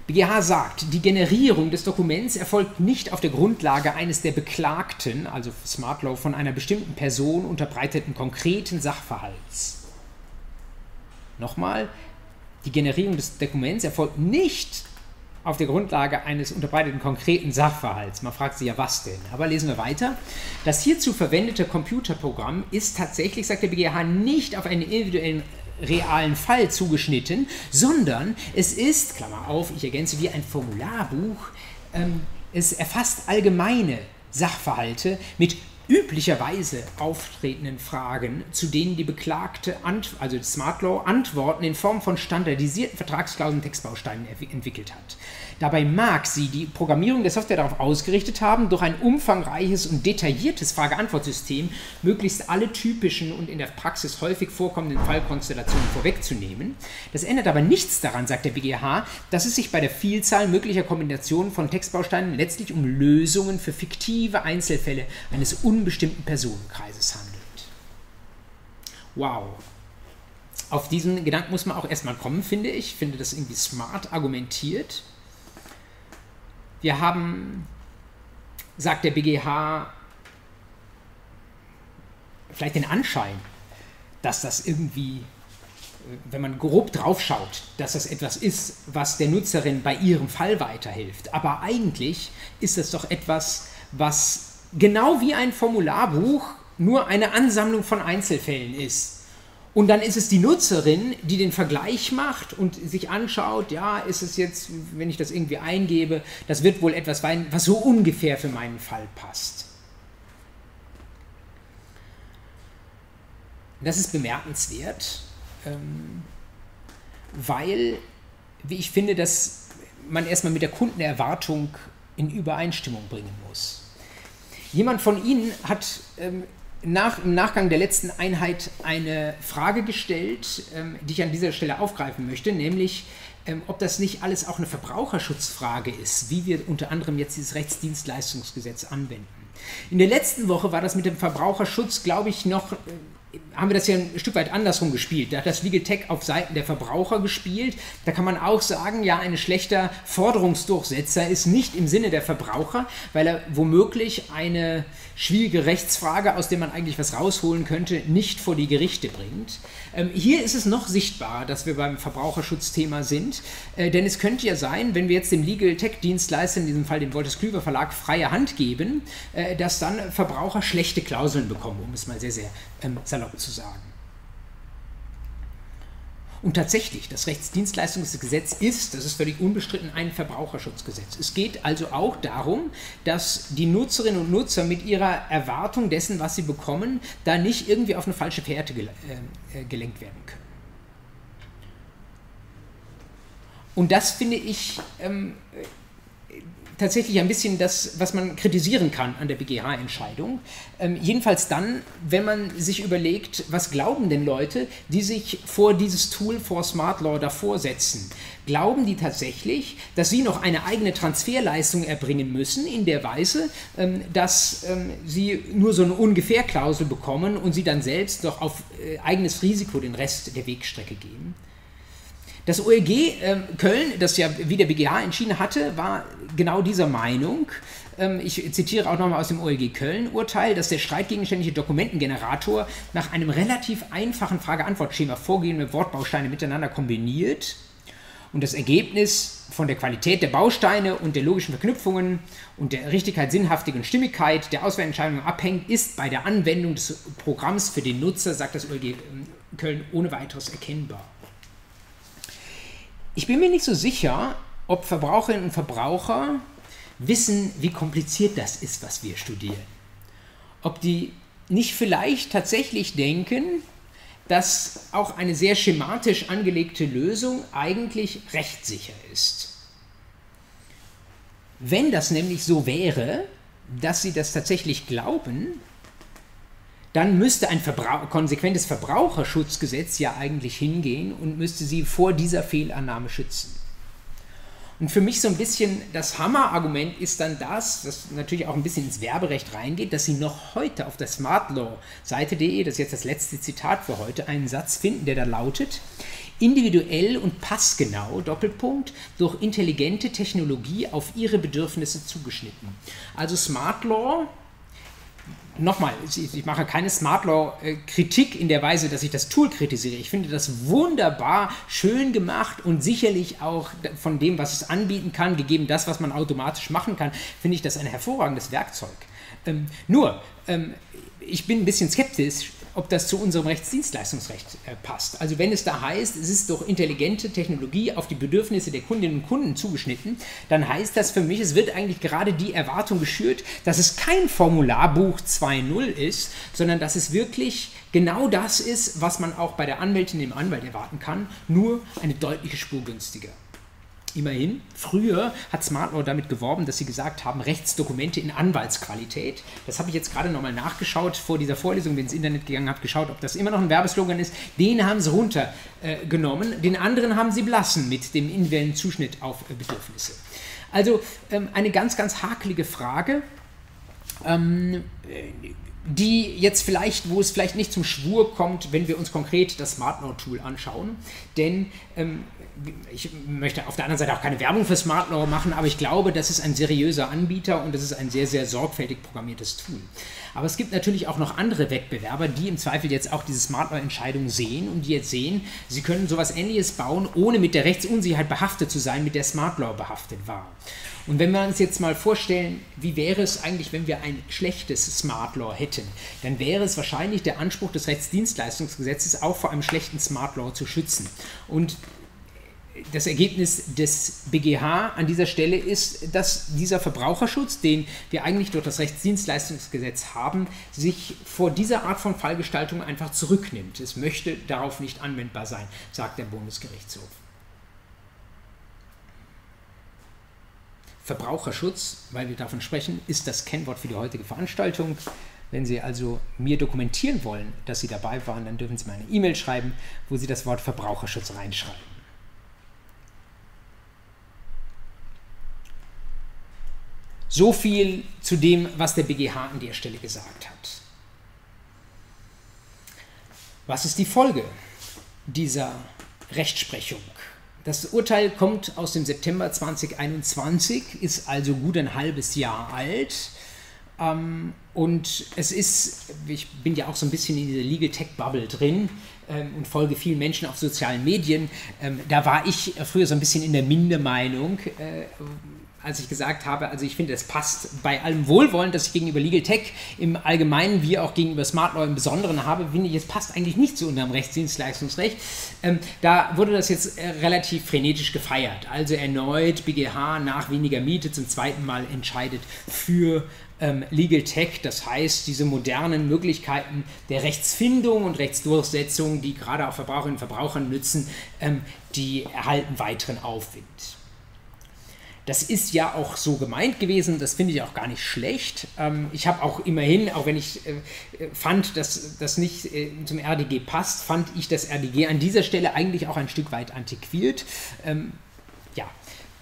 BGH sagt, die Generierung des Dokuments erfolgt nicht auf der Grundlage eines der Beklagten, also Smartlaw, von einer bestimmten Person unterbreiteten konkreten Sachverhalts. Nochmal, die Generierung des Dokuments erfolgt nicht auf der Grundlage eines unterbreiteten konkreten Sachverhalts. Man fragt sich ja, was denn? Aber lesen wir weiter. Das hierzu verwendete Computerprogramm ist tatsächlich, sagt der BGH, nicht auf einen individuellen realen Fall zugeschnitten, sondern es ist, Klammer auf, ich ergänze, wie ein Formularbuch, ähm, es erfasst allgemeine Sachverhalte mit üblicherweise auftretenden Fragen, zu denen die Beklagte, also Smart Law, Antworten in Form von standardisierten Vertragsklauseln und Textbausteinen entwickelt hat. Dabei mag sie die Programmierung der Software darauf ausgerichtet haben, durch ein umfangreiches und detailliertes Frage-Antwort-System möglichst alle typischen und in der Praxis häufig vorkommenden Fallkonstellationen vorwegzunehmen. Das ändert aber nichts daran, sagt der BGH, dass es sich bei der Vielzahl möglicher Kombinationen von Textbausteinen letztlich um Lösungen für fiktive Einzelfälle eines unbestimmten Personenkreises handelt. Wow. Auf diesen Gedanken muss man auch erstmal kommen, finde ich. Ich finde das irgendwie smart argumentiert. Wir haben, sagt der BGH, vielleicht den Anschein, dass das irgendwie, wenn man grob draufschaut, dass das etwas ist, was der Nutzerin bei ihrem Fall weiterhilft. Aber eigentlich ist es doch etwas, was genau wie ein Formularbuch nur eine Ansammlung von Einzelfällen ist. Und dann ist es die Nutzerin, die den Vergleich macht und sich anschaut, ja, ist es jetzt, wenn ich das irgendwie eingebe, das wird wohl etwas sein, was so ungefähr für meinen Fall passt. Das ist bemerkenswert, ähm, weil, wie ich finde, dass man erstmal mit der Kundenerwartung in Übereinstimmung bringen muss. Jemand von Ihnen hat ähm, nach, im Nachgang der letzten Einheit eine Frage gestellt, ähm, die ich an dieser Stelle aufgreifen möchte, nämlich ähm, ob das nicht alles auch eine Verbraucherschutzfrage ist, wie wir unter anderem jetzt dieses Rechtsdienstleistungsgesetz anwenden. In der letzten Woche war das mit dem Verbraucherschutz, glaube ich, noch äh, haben wir das ja ein Stück weit andersrum gespielt. Da hat das Legal Tech auf Seiten der Verbraucher gespielt. Da kann man auch sagen, ja, ein schlechter Forderungsdurchsetzer ist nicht im Sinne der Verbraucher, weil er womöglich eine schwierige Rechtsfrage, aus der man eigentlich was rausholen könnte, nicht vor die Gerichte bringt. Ähm, hier ist es noch sichtbarer, dass wir beim Verbraucherschutzthema sind, äh, denn es könnte ja sein, wenn wir jetzt dem Legal Tech Dienstleister, in diesem Fall dem Wolters Klüver Verlag, freie Hand geben, äh, dass dann Verbraucher schlechte Klauseln bekommen, um es mal sehr, sehr ähm, salopp zu sagen. Und tatsächlich, das Rechtsdienstleistungsgesetz ist, das ist völlig unbestritten, ein Verbraucherschutzgesetz. Es geht also auch darum, dass die Nutzerinnen und Nutzer mit ihrer Erwartung dessen, was sie bekommen, da nicht irgendwie auf eine falsche Fährte äh, äh, gelenkt werden können. Und das finde ich ähm, tatsächlich ein bisschen das, was man kritisieren kann an der BGH-Entscheidung. Ähm, jedenfalls dann, wenn man sich überlegt, was glauben denn Leute, die sich vor dieses Tool for Smart Law davor setzen? Glauben die tatsächlich, dass sie noch eine eigene Transferleistung erbringen müssen, in der Weise, ähm, dass ähm, sie nur so eine Ungefährklausel bekommen und sie dann selbst doch auf äh, eigenes Risiko den Rest der Wegstrecke gehen? Das OLG äh, Köln, das ja wie der BGH entschieden hatte, war genau dieser Meinung. Ähm, ich zitiere auch nochmal aus dem OLG Köln-Urteil, dass der streitgegenständliche Dokumentengenerator nach einem relativ einfachen Frage-Antwort-Schema vorgehende Wortbausteine miteinander kombiniert und das Ergebnis von der Qualität der Bausteine und der logischen Verknüpfungen und der Richtigkeit, Sinnhaftigkeit und Stimmigkeit der Auswahlentscheidung abhängt, ist bei der Anwendung des Programms für den Nutzer, sagt das OLG ähm, Köln, ohne weiteres erkennbar. Ich bin mir nicht so sicher, ob Verbraucherinnen und Verbraucher wissen, wie kompliziert das ist, was wir studieren. Ob die nicht vielleicht tatsächlich denken, dass auch eine sehr schematisch angelegte Lösung eigentlich rechtssicher ist. Wenn das nämlich so wäre, dass sie das tatsächlich glauben, dann müsste ein Verbrauch konsequentes Verbraucherschutzgesetz ja eigentlich hingehen und müsste sie vor dieser Fehlannahme schützen. Und für mich so ein bisschen das Hammerargument ist dann das, das natürlich auch ein bisschen ins Werberecht reingeht, dass Sie noch heute auf der smartlaw-Seite.de, das ist jetzt das letzte Zitat für heute, einen Satz finden, der da lautet, individuell und passgenau, Doppelpunkt, durch intelligente Technologie auf Ihre Bedürfnisse zugeschnitten. Also Smart Law nochmal, ich mache keine Smart Law-Kritik in der Weise, dass ich das Tool kritisiere. Ich finde das wunderbar, schön gemacht und sicherlich auch von dem, was es anbieten kann, gegeben das, was man automatisch machen kann, finde ich das ein hervorragendes Werkzeug. Ähm, nur, ähm, ich bin ein bisschen skeptisch, ob das zu unserem Rechtsdienstleistungsrecht äh, passt. Also wenn es da heißt, es ist durch intelligente Technologie auf die Bedürfnisse der Kundinnen und Kunden zugeschnitten, dann heißt das für mich, es wird eigentlich gerade die Erwartung geschürt, dass es kein Formularbuch 2.0 ist, sondern dass es wirklich genau das ist, was man auch bei der Anwältin, dem Anwalt erwarten kann, nur eine deutliche Spur günstiger. Immerhin, früher hat SmartLaw damit geworben, dass sie gesagt haben, Rechtsdokumente in Anwaltsqualität. Das habe ich jetzt gerade nochmal nachgeschaut vor dieser Vorlesung, bin ins Internet gegangen, habe geschaut, ob das immer noch ein Werbeslogan ist. Den haben sie runtergenommen, äh, den anderen haben sie belassen mit dem individuellen Zuschnitt auf äh, Bedürfnisse. Also ähm, eine ganz, ganz hakelige Frage. Ähm, die jetzt vielleicht, wo es vielleicht nicht zum Schwur kommt, wenn wir uns konkret das SmartNote-Tool anschauen. Denn ähm, ich möchte auf der anderen Seite auch keine Werbung für SmartLaw machen, aber ich glaube, das ist ein seriöser Anbieter und das ist ein sehr, sehr sorgfältig programmiertes Tool. Aber es gibt natürlich auch noch andere Wettbewerber, die im Zweifel jetzt auch diese SmartLaw-Entscheidung sehen und die jetzt sehen, sie können sowas Ähnliches bauen, ohne mit der Rechtsunsicherheit behaftet zu sein, mit der SmartLaw behaftet war. Und wenn wir uns jetzt mal vorstellen, wie wäre es eigentlich, wenn wir ein schlechtes Smart Law hätten, dann wäre es wahrscheinlich der Anspruch des Rechtsdienstleistungsgesetzes, auch vor einem schlechten Smart Law zu schützen. Und das Ergebnis des BGH an dieser Stelle ist, dass dieser Verbraucherschutz, den wir eigentlich durch das Rechtsdienstleistungsgesetz haben, sich vor dieser Art von Fallgestaltung einfach zurücknimmt. Es möchte darauf nicht anwendbar sein, sagt der Bundesgerichtshof. Verbraucherschutz, weil wir davon sprechen, ist das Kennwort für die heutige Veranstaltung. Wenn Sie also mir dokumentieren wollen, dass Sie dabei waren, dann dürfen Sie mir eine E-Mail schreiben, wo Sie das Wort Verbraucherschutz reinschreiben. So viel zu dem, was der BGH an der Stelle gesagt hat. Was ist die Folge dieser Rechtsprechung? Das Urteil kommt aus dem September 2021, ist also gut ein halbes Jahr alt. Ähm, und es ist, ich bin ja auch so ein bisschen in dieser Legal Tech Bubble drin ähm, und folge vielen Menschen auf sozialen Medien. Ähm, da war ich früher so ein bisschen in der Mindermeinung, äh, als ich gesagt habe, also ich finde, es passt bei allem Wohlwollen, das ich gegenüber Legal Tech im Allgemeinen wie auch gegenüber Smart Law im Besonderen habe, finde ich, es passt eigentlich nicht zu unserem Rechtsdienstleistungsrecht. Ähm, da wurde das jetzt äh, relativ frenetisch gefeiert. Also erneut BGH nach weniger Miete zum zweiten Mal entscheidet für ähm, Legal Tech, das heißt diese modernen Möglichkeiten der Rechtsfindung und Rechtsdurchsetzung, die gerade auch Verbraucherinnen und Verbrauchern nützen, ähm, die erhalten weiteren Aufwind. Das ist ja auch so gemeint gewesen, das finde ich auch gar nicht schlecht. Ähm, ich habe auch immerhin, auch wenn ich äh, fand, dass das nicht äh, zum RDG passt, fand ich das RDG an dieser Stelle eigentlich auch ein Stück weit antiquiert. Ähm, ja,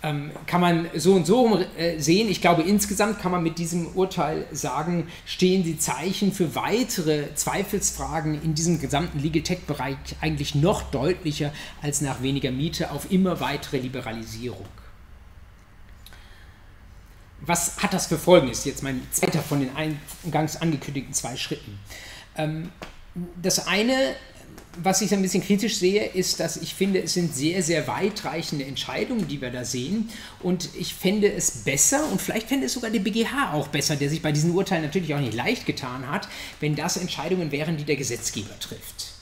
ähm, kann man so und so äh, sehen. Ich glaube, insgesamt kann man mit diesem Urteil sagen, stehen die Zeichen für weitere Zweifelsfragen in diesem gesamten Legal Tech-Bereich eigentlich noch deutlicher als nach weniger Miete auf immer weitere Liberalisierung. Was hat das für Folgen? Ist jetzt mein zweiter von den eingangs angekündigten zwei Schritten. Ähm, das eine, was ich ein bisschen kritisch sehe, ist, dass ich finde, es sind sehr, sehr weitreichende Entscheidungen, die wir da sehen. Und ich fände es besser, und vielleicht fände es sogar der BGH auch besser, der sich bei diesen Urteilen natürlich auch nicht leicht getan hat, wenn das Entscheidungen wären, die der Gesetzgeber trifft.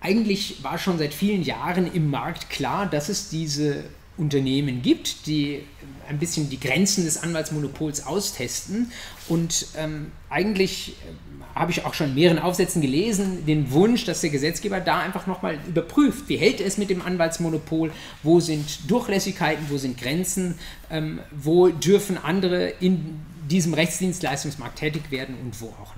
Eigentlich war schon seit vielen Jahren im Markt klar, dass es diese Unternehmen gibt, die ein bisschen die Grenzen des Anwaltsmonopols austesten. Und ähm, eigentlich äh, habe ich auch schon in mehreren Aufsätzen gelesen, den Wunsch, dass der Gesetzgeber da einfach nochmal überprüft, wie hält es mit dem Anwaltsmonopol, wo sind Durchlässigkeiten, wo sind Grenzen, ähm, wo dürfen andere in diesem Rechtsdienstleistungsmarkt tätig werden und wo auch.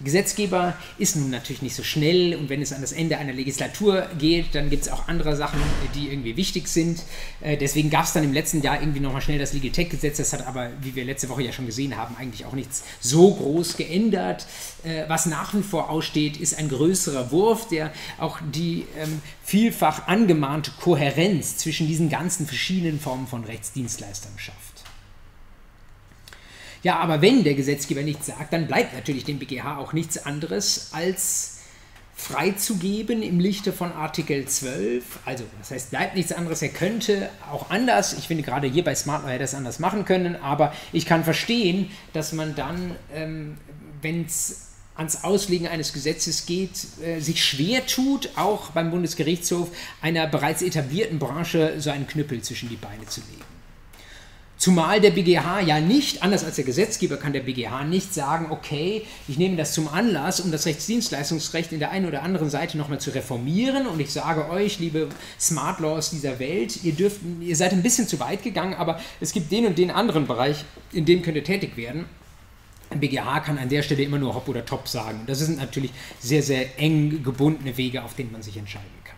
Der Gesetzgeber ist nun natürlich nicht so schnell und wenn es an das Ende einer Legislatur geht, dann gibt es auch andere Sachen, die irgendwie wichtig sind. Äh, deswegen gab es dann im letzten Jahr irgendwie nochmal schnell das Legal Tech Gesetz. Das hat aber, wie wir letzte Woche ja schon gesehen haben, eigentlich auch nichts so groß geändert. Äh, was nach wie vor aussteht, ist ein größerer Wurf, der auch die ähm, vielfach angemahnte Kohärenz zwischen diesen ganzen verschiedenen Formen von Rechtsdienstleistern schafft. Ja, aber wenn der Gesetzgeber nichts sagt, dann bleibt natürlich dem BGH auch nichts anderes als freizugeben im Lichte von Artikel 12. Also, das heißt, bleibt nichts anderes. Er könnte auch anders, ich finde gerade hier bei Smart hätte das anders machen können, aber ich kann verstehen, dass man dann, ähm, wenn es ans Auslegen eines Gesetzes geht, äh, sich schwer tut, auch beim Bundesgerichtshof einer bereits etablierten Branche so einen Knüppel zwischen die Beine zu legen. Zumal der BGH ja nicht, anders als der Gesetzgeber, kann der BGH nicht sagen, okay, ich nehme das zum Anlass, um das Rechtsdienstleistungsrecht in der einen oder anderen Seite nochmal zu reformieren und ich sage euch, liebe Smart Laws dieser Welt, ihr, dürft, ihr seid ein bisschen zu weit gegangen, aber es gibt den und den anderen Bereich, in dem könnt ihr tätig werden. Ein BGH kann an der Stelle immer nur Hop oder Top sagen. Das sind natürlich sehr, sehr eng gebundene Wege, auf denen man sich entscheiden kann.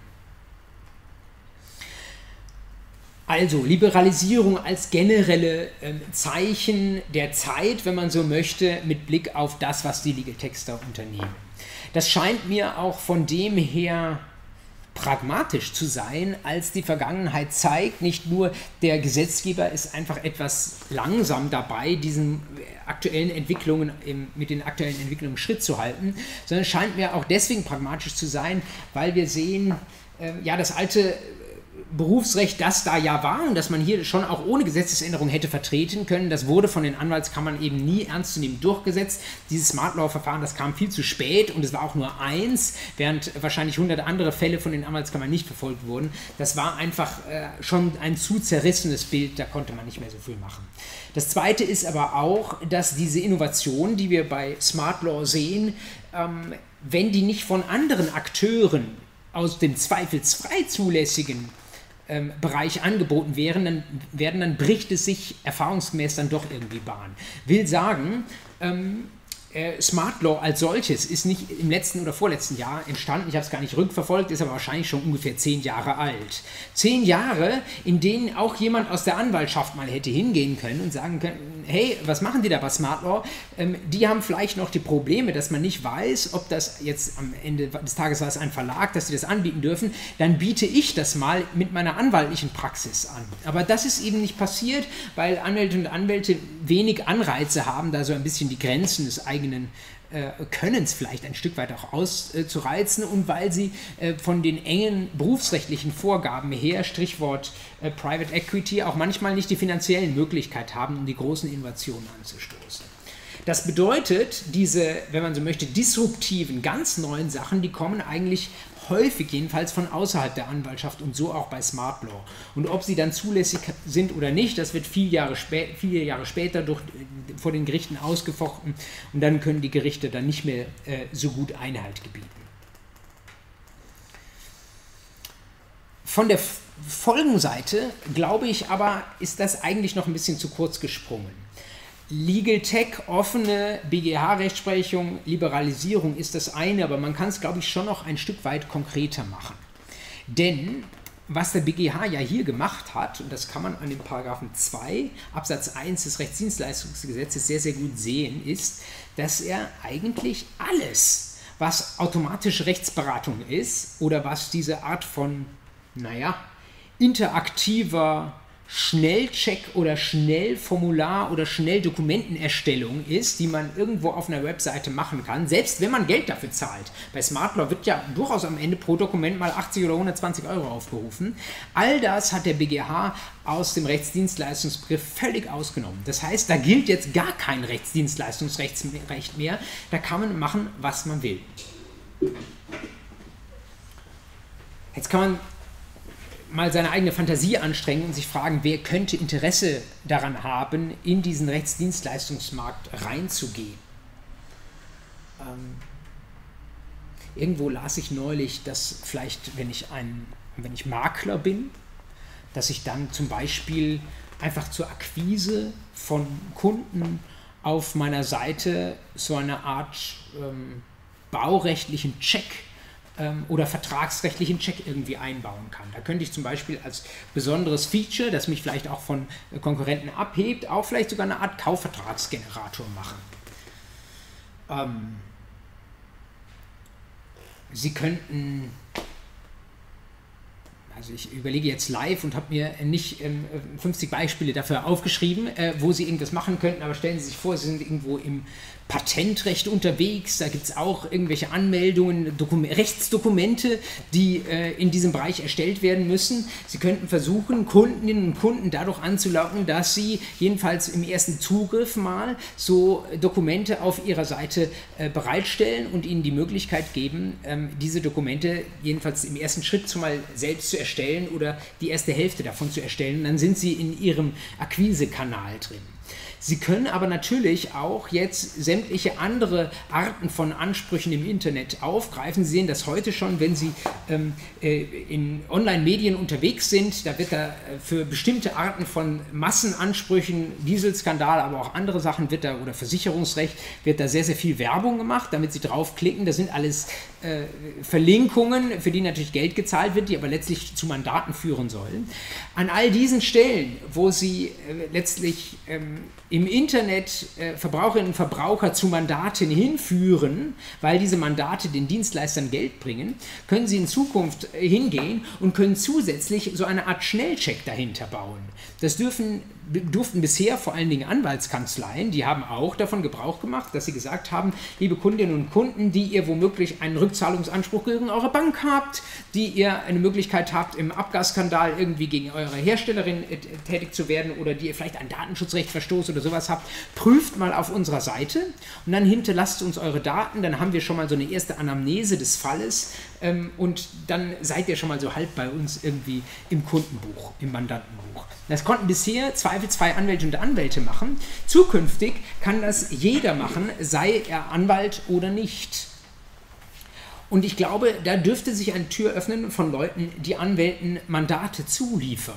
Also Liberalisierung als generelle äh, Zeichen der Zeit, wenn man so möchte, mit Blick auf das, was die Legal Texter unternehmen. Das scheint mir auch von dem her pragmatisch zu sein, als die Vergangenheit zeigt. Nicht nur der Gesetzgeber ist einfach etwas langsam dabei, diesen aktuellen Entwicklungen mit den aktuellen Entwicklungen Schritt zu halten, sondern scheint mir auch deswegen pragmatisch zu sein, weil wir sehen, äh, ja, das alte Berufsrecht, das da ja war und das man hier schon auch ohne Gesetzesänderung hätte vertreten können, das wurde von den Anwaltskammern eben nie ernstzunehmend durchgesetzt. Dieses Smart Law-Verfahren, das kam viel zu spät und es war auch nur eins, während wahrscheinlich hunderte andere Fälle von den Anwaltskammern nicht verfolgt wurden. Das war einfach äh, schon ein zu zerrissenes Bild, da konnte man nicht mehr so viel machen. Das Zweite ist aber auch, dass diese Innovation, die wir bei Smart Law sehen, ähm, wenn die nicht von anderen Akteuren aus dem zweifelsfrei zulässigen ähm, Bereich angeboten wären, dann, werden, dann bricht es sich erfahrungsgemäß dann doch irgendwie Bahn. Will sagen, ähm, äh, Smart Law als solches ist nicht im letzten oder vorletzten Jahr entstanden, ich habe es gar nicht rückverfolgt, ist aber wahrscheinlich schon ungefähr zehn Jahre alt. Zehn Jahre, in denen auch jemand aus der Anwaltschaft mal hätte hingehen können und sagen können, hey, was machen die da bei Smart Law? Ähm, die haben vielleicht noch die Probleme, dass man nicht weiß, ob das jetzt am Ende des Tages war es ein Verlag, dass sie das anbieten dürfen, dann biete ich das mal mit meiner anwaltlichen Praxis an. Aber das ist eben nicht passiert, weil Anwälte und Anwälte wenig Anreize haben, da so ein bisschen die Grenzen des eigenen eigenen äh, Könnens vielleicht ein Stück weit auch auszureizen und weil sie äh, von den engen berufsrechtlichen Vorgaben her, Strichwort äh, Private Equity, auch manchmal nicht die finanziellen Möglichkeiten haben, um die großen Innovationen anzustoßen. Das bedeutet, diese, wenn man so möchte, disruptiven, ganz neuen Sachen, die kommen eigentlich häufig jedenfalls von außerhalb der Anwaltschaft und so auch bei Smart Law. Und ob sie dann zulässig sind oder nicht, das wird viele Jahre, spä viele Jahre später durch, vor den Gerichten ausgefochten und dann können die Gerichte dann nicht mehr äh, so gut Einhalt gebieten. Von der Folgenseite, glaube ich aber, ist das eigentlich noch ein bisschen zu kurz gesprungen. Legal Tech, offene BGH-Rechtsprechung, Liberalisierung ist das eine, aber man kann es, glaube ich, schon noch ein Stück weit konkreter machen. Denn was der BGH ja hier gemacht hat, und das kann man an dem Paragraphen 2 Absatz 1 des Rechtsdienstleistungsgesetzes sehr, sehr gut sehen, ist, dass er eigentlich alles, was automatische Rechtsberatung ist oder was diese Art von, naja, interaktiver Schnellcheck oder Schnellformular oder Schnelldokumentenerstellung ist, die man irgendwo auf einer Webseite machen kann, selbst wenn man Geld dafür zahlt. Bei SmartLaw wird ja durchaus am Ende pro Dokument mal 80 oder 120 Euro aufgerufen. All das hat der BGH aus dem Rechtsdienstleistungsbegriff völlig ausgenommen. Das heißt, da gilt jetzt gar kein Rechtsdienstleistungsrecht mehr. Da kann man machen, was man will. Jetzt kann man mal seine eigene Fantasie anstrengen und sich fragen, wer könnte Interesse daran haben, in diesen Rechtsdienstleistungsmarkt reinzugehen. Ähm, irgendwo las ich neulich, dass vielleicht, wenn ich ein, wenn ich Makler bin, dass ich dann zum Beispiel einfach zur Akquise von Kunden auf meiner Seite so eine Art ähm, baurechtlichen Check ähm, oder vertragsrechtlichen Check irgendwie einbauen kann. Da könnte ich zum Beispiel als besonderes Feature, das mich vielleicht auch von äh, Konkurrenten abhebt, auch vielleicht sogar eine Art Kaufvertragsgenerator machen. Ähm, Sie könnten also ich überlege jetzt live und habe mir nicht ähm, 50 Beispiele dafür aufgeschrieben, äh, wo Sie irgendwas machen könnten, aber stellen Sie sich vor, Sie sind irgendwo im Patentrecht unterwegs. Da gibt es auch irgendwelche Anmeldungen, Dokum Rechtsdokumente, die äh, in diesem Bereich erstellt werden müssen. Sie könnten versuchen, Kundinnen und Kunden dadurch anzulocken, dass sie jedenfalls im ersten Zugriff mal so Dokumente auf ihrer Seite äh, bereitstellen und ihnen die Möglichkeit geben, ähm, diese Dokumente jedenfalls im ersten Schritt zumal selbst zu erstellen oder die erste Hälfte davon zu erstellen. Dann sind sie in ihrem Akquisekanal drin. Sie können aber natürlich auch jetzt sämtliche andere Arten von Ansprüchen im Internet aufgreifen. Sie sehen das heute schon, wenn Sie ähm, äh, in Online-Medien unterwegs sind. Da wird da äh, für bestimmte Arten von Massenansprüchen, Dieselskandal, aber auch andere Sachen wird da oder Versicherungsrecht wird da sehr, sehr viel Werbung gemacht, damit Sie draufklicken. Das sind alles äh, Verlinkungen, für die natürlich Geld gezahlt wird, die aber letztlich zu Mandaten führen sollen. An all diesen Stellen, wo Sie äh, letztlich ähm, im Internet äh, Verbraucherinnen und Verbraucher zu Mandaten hinführen, weil diese Mandate den Dienstleistern Geld bringen, können sie in Zukunft äh, hingehen und können zusätzlich so eine Art Schnellcheck dahinter bauen. Das dürfen durften bisher vor allen Dingen Anwaltskanzleien, die haben auch davon Gebrauch gemacht, dass sie gesagt haben, liebe Kundinnen und Kunden, die ihr womöglich einen Rückzahlungsanspruch gegen eure Bank habt, die ihr eine Möglichkeit habt, im Abgasskandal irgendwie gegen eure Herstellerin äh, tätig zu werden oder die ihr vielleicht ein Datenschutzrecht verstoßt oder sowas habt, prüft mal auf unserer Seite und dann hinterlasst uns eure Daten, dann haben wir schon mal so eine erste Anamnese des Falles ähm, und dann seid ihr schon mal so halb bei uns irgendwie im Kundenbuch, im Mandantenbuch. Das konnten bisher zweifelsfrei Anwälte und Anwälte machen. Zukünftig kann das jeder machen, sei er Anwalt oder nicht. Und ich glaube, da dürfte sich eine Tür öffnen von Leuten, die Anwälten Mandate zuliefern.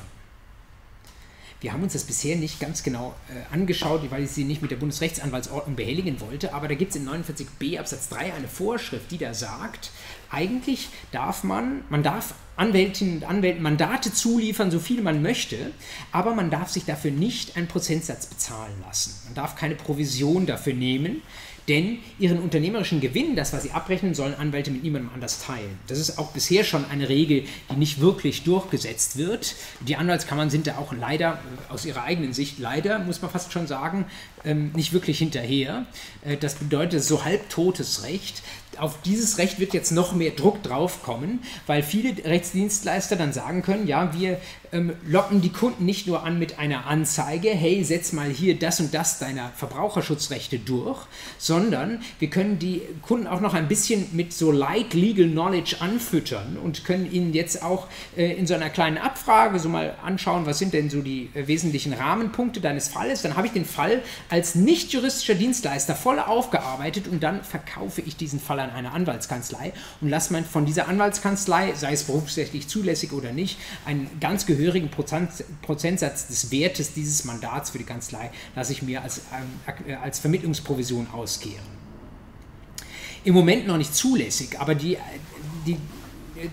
Wir haben uns das bisher nicht ganz genau äh, angeschaut, weil ich sie nicht mit der Bundesrechtsanwaltsordnung behelligen wollte, aber da gibt es in 49b Absatz 3 eine Vorschrift, die da sagt, eigentlich darf man, man darf Anwältinnen und Anwälten Mandate zuliefern, so viel man möchte, aber man darf sich dafür nicht einen Prozentsatz bezahlen lassen. Man darf keine Provision dafür nehmen. Denn ihren unternehmerischen Gewinn, das, was sie abrechnen, sollen Anwälte mit niemandem anders teilen. Das ist auch bisher schon eine Regel, die nicht wirklich durchgesetzt wird. Die Anwaltskammern sind da auch leider, aus ihrer eigenen Sicht, leider, muss man fast schon sagen, ähm, nicht wirklich hinterher. Äh, das bedeutet so halbtotes Recht auf dieses Recht wird jetzt noch mehr Druck drauf kommen, weil viele Rechtsdienstleister dann sagen können, ja, wir ähm, locken die Kunden nicht nur an mit einer Anzeige, hey, setz mal hier das und das deiner Verbraucherschutzrechte durch, sondern wir können die Kunden auch noch ein bisschen mit so Light Legal Knowledge anfüttern und können ihnen jetzt auch äh, in so einer kleinen Abfrage so mal anschauen, was sind denn so die äh, wesentlichen Rahmenpunkte deines Falles. Dann habe ich den Fall als nicht juristischer Dienstleister voll aufgearbeitet und dann verkaufe ich diesen Fall an eine Anwaltskanzlei und lasse man von dieser Anwaltskanzlei, sei es berufsrechtlich zulässig oder nicht, einen ganz gehörigen Prozent, Prozentsatz des Wertes dieses Mandats für die Kanzlei lasse ich mir als, äh, als Vermittlungsprovision ausgehen. Im Moment noch nicht zulässig, aber die, die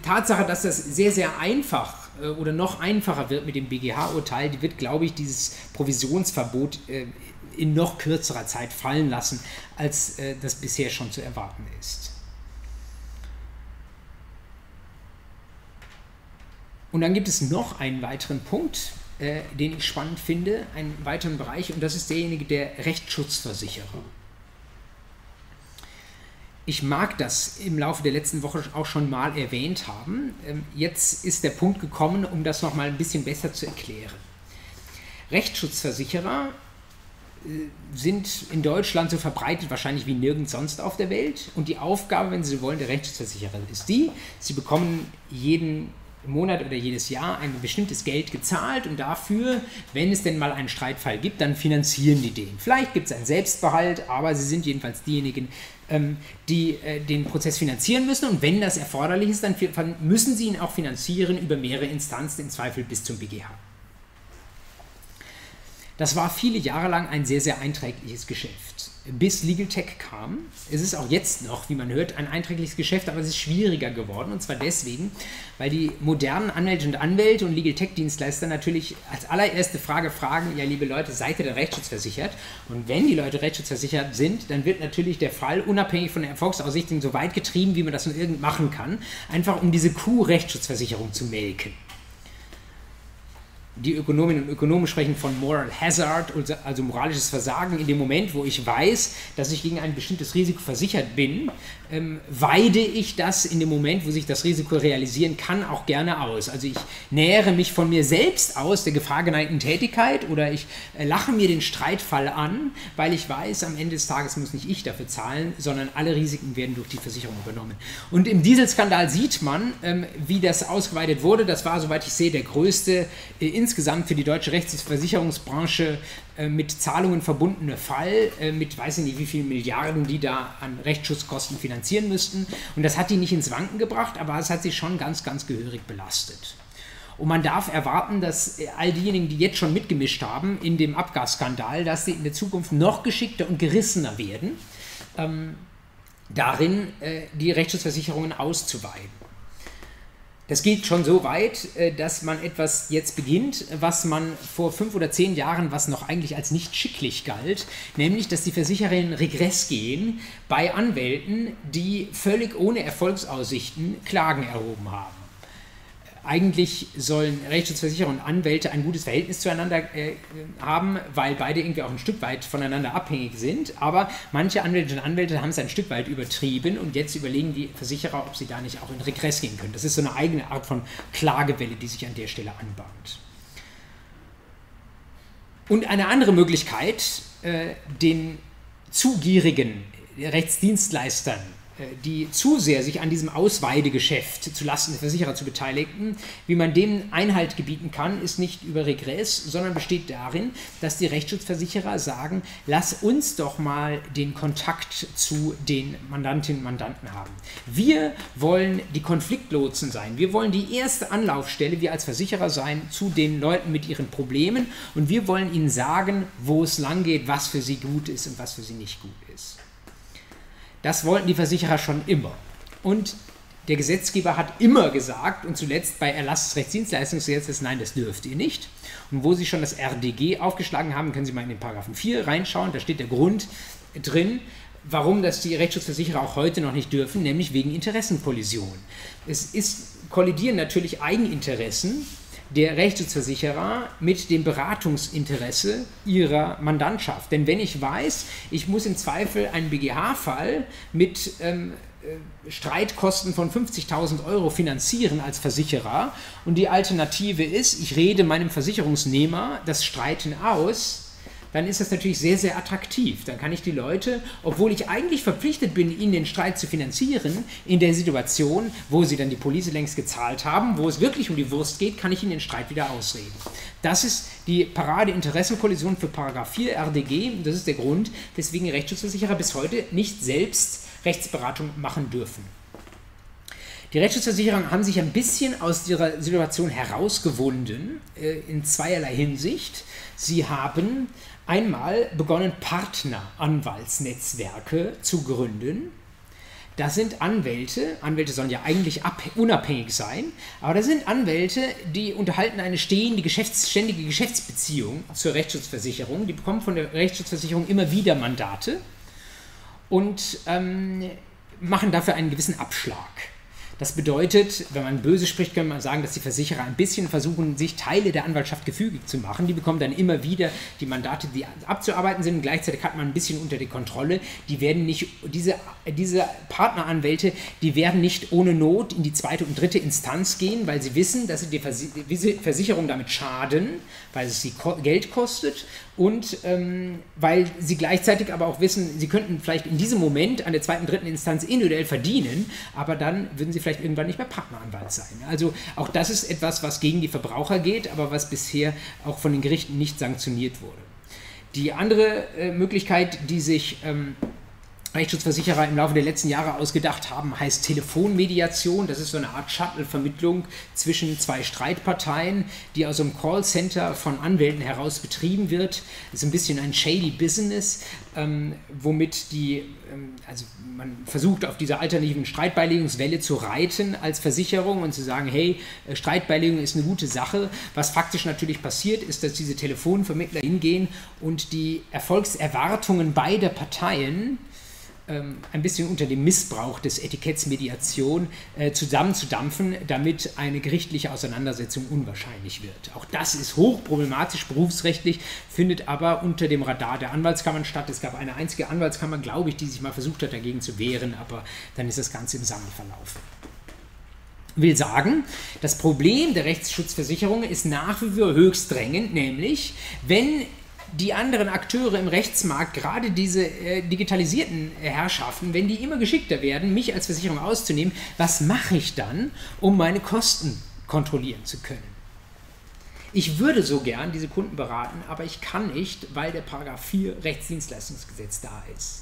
Tatsache, dass das sehr, sehr einfach äh, oder noch einfacher wird mit dem BGH-Urteil, die wird, glaube ich, dieses Provisionsverbot äh, in noch kürzerer Zeit fallen lassen, als das bisher schon zu erwarten ist. Und dann gibt es noch einen weiteren Punkt, äh, den ich spannend finde, einen weiteren Bereich, und das ist derjenige der Rechtsschutzversicherer. Ich mag das im Laufe der letzten Woche auch schon mal erwähnt haben. Ähm, jetzt ist der Punkt gekommen, um das noch mal ein bisschen besser zu erklären. Rechtsschutzversicherer äh, sind in Deutschland so verbreitet wahrscheinlich wie nirgends sonst auf der Welt. Und die Aufgabe, wenn Sie wollen, der Rechtsschutzversicherer ist die, Sie bekommen jeden Monat oder jedes Jahr ein bestimmtes Geld gezahlt und dafür, wenn es denn mal einen Streitfall gibt, dann finanzieren die den. Vielleicht gibt es einen Selbstbehalt, aber sie sind jedenfalls diejenigen, ähm, die äh, den Prozess finanzieren müssen und wenn das erforderlich ist, dann müssen sie ihn auch finanzieren über mehrere Instanzen, im Zweifel bis zum BGH. Das war viele Jahre lang ein sehr, sehr einträgliches Geschäft. Bis Legal Tech kam. Es ist auch jetzt noch, wie man hört, ein einträgliches Geschäft, aber es ist schwieriger geworden. Und zwar deswegen, weil die modernen Anwälte und Anwälte und Legal Tech Dienstleister natürlich als allererste Frage fragen, ja liebe Leute, seid ihr denn rechtsschutzversichert? Und wenn die Leute rechtsschutzversichert sind, dann wird natürlich der Fall unabhängig von der Erfolgsaussichtung so weit getrieben, wie man das nur irgend machen kann, einfach um diese Kuh-Rechtsschutzversicherung zu melken die Ökonominnen und Ökonomen sprechen von Moral Hazard, also moralisches Versagen. In dem Moment, wo ich weiß, dass ich gegen ein bestimmtes Risiko versichert bin, ähm, weide ich das in dem Moment, wo sich das Risiko realisieren kann, auch gerne aus. Also ich nähere mich von mir selbst aus der gefahrgeneigten Tätigkeit oder ich äh, lache mir den Streitfall an, weil ich weiß, am Ende des Tages muss nicht ich dafür zahlen, sondern alle Risiken werden durch die Versicherung übernommen. Und im Dieselskandal sieht man, ähm, wie das ausgeweitet wurde. Das war, soweit ich sehe, der größte äh, insgesamt für die deutsche Rechtsversicherungsbranche mit Zahlungen verbundene Fall, äh, mit weiß ich nicht wie vielen Milliarden, die da an Rechtsschutzkosten finanzieren müssten. Und das hat die nicht ins Wanken gebracht, aber es hat sie schon ganz, ganz gehörig belastet. Und man darf erwarten, dass äh, all diejenigen, die jetzt schon mitgemischt haben in dem Abgasskandal, dass sie in der Zukunft noch geschickter und gerissener werden, ähm, darin äh, die Rechtsschutzversicherungen auszuweiten. Das geht schon so weit, äh, dass man etwas jetzt beginnt, was man vor fünf oder zehn Jahren, was noch eigentlich als nicht schicklich galt, nämlich, dass die Versichererinnen Regress gehen bei Anwälten, die völlig ohne Erfolgsaussichten Klagen erhoben haben eigentlich sollen Rechtsschutzversicherer und Anwälte ein gutes Verhältnis zueinander äh, haben, weil beide irgendwie auch ein Stück weit voneinander abhängig sind. Aber manche Anwälte und Anwälte haben es ein Stück weit übertrieben und jetzt überlegen die Versicherer, ob sie da nicht auch in Regress gehen können. Das ist so eine eigene Art von Klagewelle, die sich an der Stelle anbahnt. Und eine andere Möglichkeit, äh, den zugierigen Rechtsdienstleistern die zu sehr sich an diesem Ausweidegeschäft zulasten der Versicherer zu beteiligen, wie man dem Einhalt gebieten kann, ist nicht über Regress, sondern besteht darin, dass die Rechtsschutzversicherer sagen, lass uns doch mal den Kontakt zu den Mandantinnen und Mandanten haben. Wir wollen die Konfliktlotsen sein. Wir wollen die erste Anlaufstelle, wir als Versicherer sein, zu den Leuten mit ihren Problemen und wir wollen ihnen sagen, wo es lang geht, was für sie gut ist und was für sie nicht gut. Das wollten die Versicherer schon immer. Und der Gesetzgeber hat immer gesagt, und zuletzt bei Erlass des Rechtsdienstleistungsgesetzes, nein, das dürft ihr nicht. Und wo Sie schon das RDG aufgeschlagen haben, können Sie mal in den Paragraphen 4 reinschauen, da steht der Grund drin, warum das die Rechtsschutzversicherer auch heute noch nicht dürfen, nämlich wegen Interessenkollision. Es ist, kollidieren natürlich Eigeninteressen der Rechtsschutzversicherer mit dem Beratungsinteresse ihrer Mandantschaft. Denn wenn ich weiß, ich muss im Zweifel einen BGH-Fall mit ähm, äh, Streitkosten von 50.000 Euro finanzieren als Versicherer und die Alternative ist, ich rede meinem Versicherungsnehmer das Streiten aus, dann ist das natürlich sehr, sehr attraktiv. Dann kann ich die Leute, obwohl ich eigentlich verpflichtet bin, ihnen den Streit zu finanzieren, in der Situation, wo sie dann die Police längst gezahlt haben, wo es wirklich um die Wurst geht, kann ich ihnen den Streit wieder ausreden. Das ist die Parade-Interessenkollision für Paragraph 4 RDG. Das ist der Grund, weswegen Rechtsschutzversicherer bis heute nicht selbst Rechtsberatung machen dürfen. Die Rechtsschutzversicherungen haben sich ein bisschen aus ihrer Situation herausgewunden, äh, in zweierlei Hinsicht. Sie haben einmal begonnen, Partneranwaltsnetzwerke zu gründen. Das sind Anwälte, Anwälte sollen ja eigentlich unabhängig sein, aber das sind Anwälte, die unterhalten eine stehende, Geschäfts-, ständige Geschäftsbeziehung zur Rechtsschutzversicherung. Die bekommen von der Rechtsschutzversicherung immer wieder Mandate und ähm, machen dafür einen gewissen Abschlag. Das bedeutet, wenn man böse spricht, kann man sagen, dass die Versicherer ein bisschen versuchen, sich Teile der Anwaltschaft gefügig zu machen. Die bekommen dann immer wieder die Mandate, die abzuarbeiten sind. gleichzeitig hat man ein bisschen unter die Kontrolle. Die werden nicht, diese, diese Partneranwälte, die werden nicht ohne Not in die zweite und dritte Instanz gehen, weil sie wissen, dass sie die Versicherung damit schaden, weil es sie Geld kostet und ähm, weil sie gleichzeitig aber auch wissen, sie könnten vielleicht in diesem Moment an der zweiten, dritten Instanz individuell verdienen, aber dann würden sie vielleicht irgendwann nicht mehr Partneranwalt sein. Also auch das ist etwas, was gegen die Verbraucher geht, aber was bisher auch von den Gerichten nicht sanktioniert wurde. Die andere äh, Möglichkeit, die sich ähm, Rechtsschutzversicherer im Laufe der letzten Jahre ausgedacht haben, heißt Telefonmediation. Das ist so eine Art Shuttle-Vermittlung zwischen zwei Streitparteien, die aus einem Callcenter von Anwälten heraus betrieben wird. Das ist ein bisschen ein shady Business, ähm, womit die, ähm, also man versucht auf dieser alternativen Streitbeilegungswelle zu reiten als Versicherung und zu sagen, hey, äh, Streitbeilegung ist eine gute Sache. Was faktisch natürlich passiert, ist, dass diese Telefonvermittler hingehen und die Erfolgserwartungen beider Parteien ein bisschen unter dem Missbrauch des Etiketts Mediation äh, zusammenzudampfen, damit eine gerichtliche Auseinandersetzung unwahrscheinlich wird. Auch das ist hochproblematisch berufsrechtlich, findet aber unter dem Radar der Anwaltskammern statt. Es gab eine einzige Anwaltskammer, glaube ich, die sich mal versucht hat, dagegen zu wehren, aber dann ist das Ganze im Sande verlaufen will sagen, das Problem der Rechtsschutzversicherung ist nach wie vor höchst drängend, nämlich wenn die anderen Akteure im Rechtsmarkt, gerade diese äh, digitalisierten Herrschaften, wenn die immer geschickter werden, mich als Versicherung auszunehmen, was mache ich dann, um meine Kosten kontrollieren zu können? Ich würde so gern diese Kunden beraten, aber ich kann nicht, weil der Paragraph 4 Rechtsdienstleistungsgesetz da ist.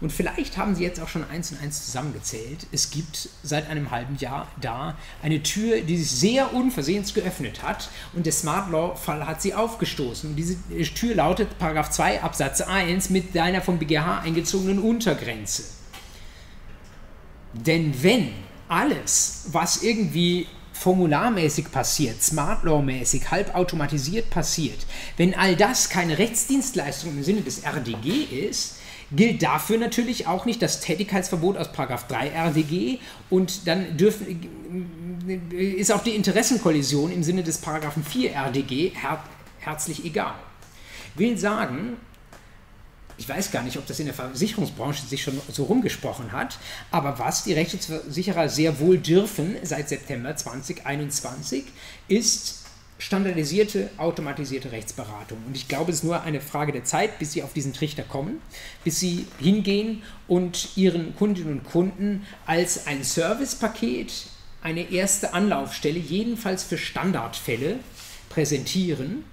Und vielleicht haben Sie jetzt auch schon eins und eins zusammengezählt. Es gibt seit einem halben Jahr da eine Tür, die sich sehr unversehens geöffnet hat und der Smart Law Fall hat sie aufgestoßen. Und diese Tür lautet Paragraph 2 Absatz 1 mit deiner vom BGH eingezogenen Untergrenze. Denn wenn alles, was irgendwie formularmäßig passiert, Smart Law-mäßig, halbautomatisiert passiert, wenn all das keine Rechtsdienstleistung im Sinne des RDG ist, gilt dafür natürlich auch nicht das Tätigkeitsverbot aus 3 RDG und dann dürfen, ist auch die Interessenkollision im Sinne des 4 RDG her herzlich egal. Will sagen, ich weiß gar nicht, ob das in der Versicherungsbranche sich schon so rumgesprochen hat, aber was die Rechtsschutzversicherer sehr wohl dürfen seit September 2021 ist standardisierte, automatisierte Rechtsberatung. Und ich glaube, es ist nur eine Frage der Zeit, bis sie auf diesen Trichter kommen, bis sie hingehen und ihren Kundinnen und Kunden als ein Servicepaket eine erste Anlaufstelle, jedenfalls für Standardfälle, präsentieren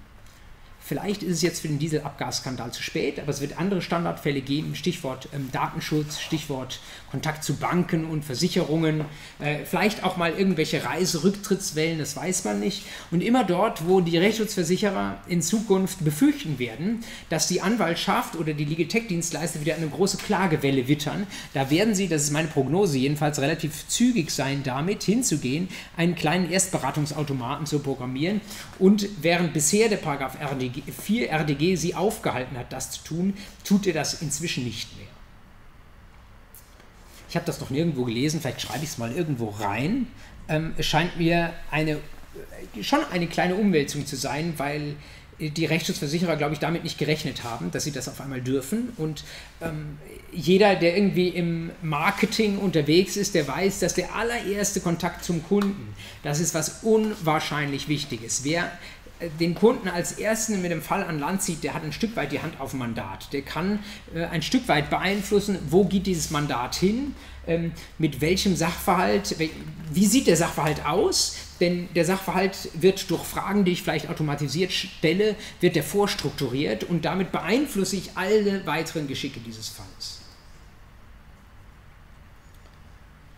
Vielleicht ist es jetzt für den Dieselabgasskandal zu spät, aber es wird andere Standardfälle geben, Stichwort ähm, Datenschutz, Stichwort Kontakt zu Banken und Versicherungen, äh, vielleicht auch mal irgendwelche Reiserücktrittswellen, das weiß man nicht. Und immer dort, wo die Rechtsschutzversicherer in Zukunft befürchten werden, dass die Anwaltschaft oder die Legal Tech Dienstleister wieder eine große Klagewelle wittern, da werden sie, das ist meine Prognose jedenfalls, relativ zügig sein, damit hinzugehen, einen kleinen Erstberatungsautomaten zu programmieren. Und während bisher der Paragraph RDG 4 RDG sie aufgehalten hat, das zu tun, tut er das inzwischen nicht mehr. ich habe das noch nirgendwo gelesen, vielleicht schreibe ich es mal irgendwo rein. Ähm, es scheint mir eine, schon eine kleine Umwälzung zu sein, weil die Rechtsschutzversicherer, glaube ich, damit nicht gerechnet haben, dass sie das auf einmal dürfen. Und ähm, jeder, der irgendwie im Marketing unterwegs ist, der weiß, dass der allererste Kontakt zum Kunden, das ist was unwahrscheinlich Wichtiges. Wer äh, den Kunden als Ersten mit dem Fall an Land zieht, der hat ein Stück weit die Hand auf Mandat. Der kann äh, ein Stück weit beeinflussen, wo geht dieses Mandat hin, ähm, mit welchem Sachverhalt, wie sieht der Sachverhalt aus, denn der Sachverhalt wird durch Fragen, die ich vielleicht automatisiert stelle, wird der vorstrukturiert und damit beeinflusse ich alle weiteren Geschicke dieses Falles.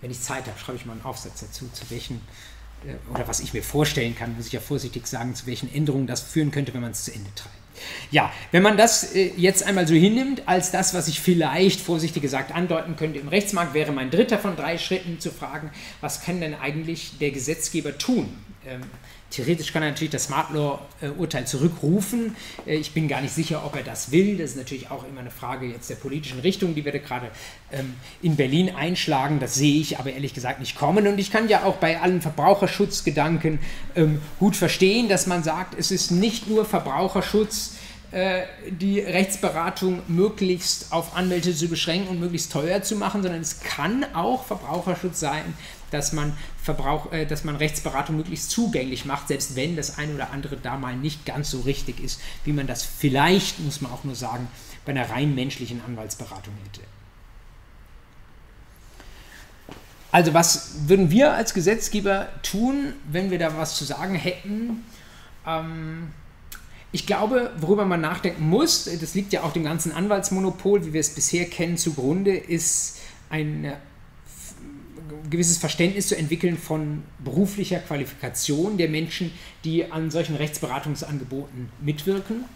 Wenn ich Zeit habe, schreibe ich mal einen Aufsatz dazu, zu welchen, oder was ich mir vorstellen kann, muss ich ja vorsichtig sagen, zu welchen Änderungen das führen könnte, wenn man es zu Ende treibt. Ja, wenn man das äh, jetzt einmal so hinnimmt, als das, was ich vielleicht vorsichtig gesagt andeuten könnte im Rechtsmarkt, wäre mein dritter von drei Schritten zu fragen, was kann denn eigentlich der Gesetzgeber tun? Theoretisch kann er natürlich das Smart Law-Urteil äh, zurückrufen. Äh, ich bin gar nicht sicher, ob er das will. Das ist natürlich auch immer eine Frage jetzt der politischen Richtung, die wir da gerade ähm, in Berlin einschlagen. Das sehe ich aber ehrlich gesagt nicht kommen. Und ich kann ja auch bei allen Verbraucherschutzgedanken ähm, gut verstehen, dass man sagt, es ist nicht nur Verbraucherschutz, die Rechtsberatung möglichst auf Anwälte zu beschränken und möglichst teuer zu machen, sondern es kann auch Verbraucherschutz sein, dass man, Verbrauch, äh, dass man Rechtsberatung möglichst zugänglich macht, selbst wenn das eine oder andere da mal nicht ganz so richtig ist, wie man das vielleicht, muss man auch nur sagen, bei einer rein menschlichen Anwaltsberatung hätte. Also was würden wir als Gesetzgeber tun, wenn wir da was zu sagen hätten? Ähm, ich glaube, worüber man nachdenken muss, das liegt ja auch dem ganzen Anwaltsmonopol, wie wir es bisher kennen, zugrunde, ist ein gewisses Verständnis zu entwickeln von beruflicher Qualifikation der Menschen, die an solchen Rechtsberatungsangeboten mitwirken.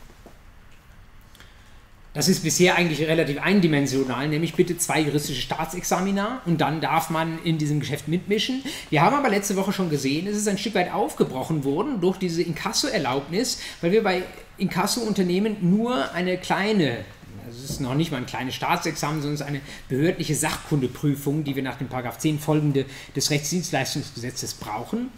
Das ist bisher eigentlich relativ eindimensional, nämlich bitte zwei juristische Staatsexamina und dann darf man in diesem Geschäft mitmischen. Wir haben aber letzte Woche schon gesehen, es ist ein Stück weit aufgebrochen worden durch diese Inkasso-Erlaubnis, weil wir bei Inkasso-Unternehmen nur eine kleine also es ist noch nicht mal ein kleines Staatsexamen, sondern es ist eine behördliche Sachkundeprüfung, die wir nach dem Paragraph 10 folgende des Rechtsdienstleistungsgesetzes brauchen.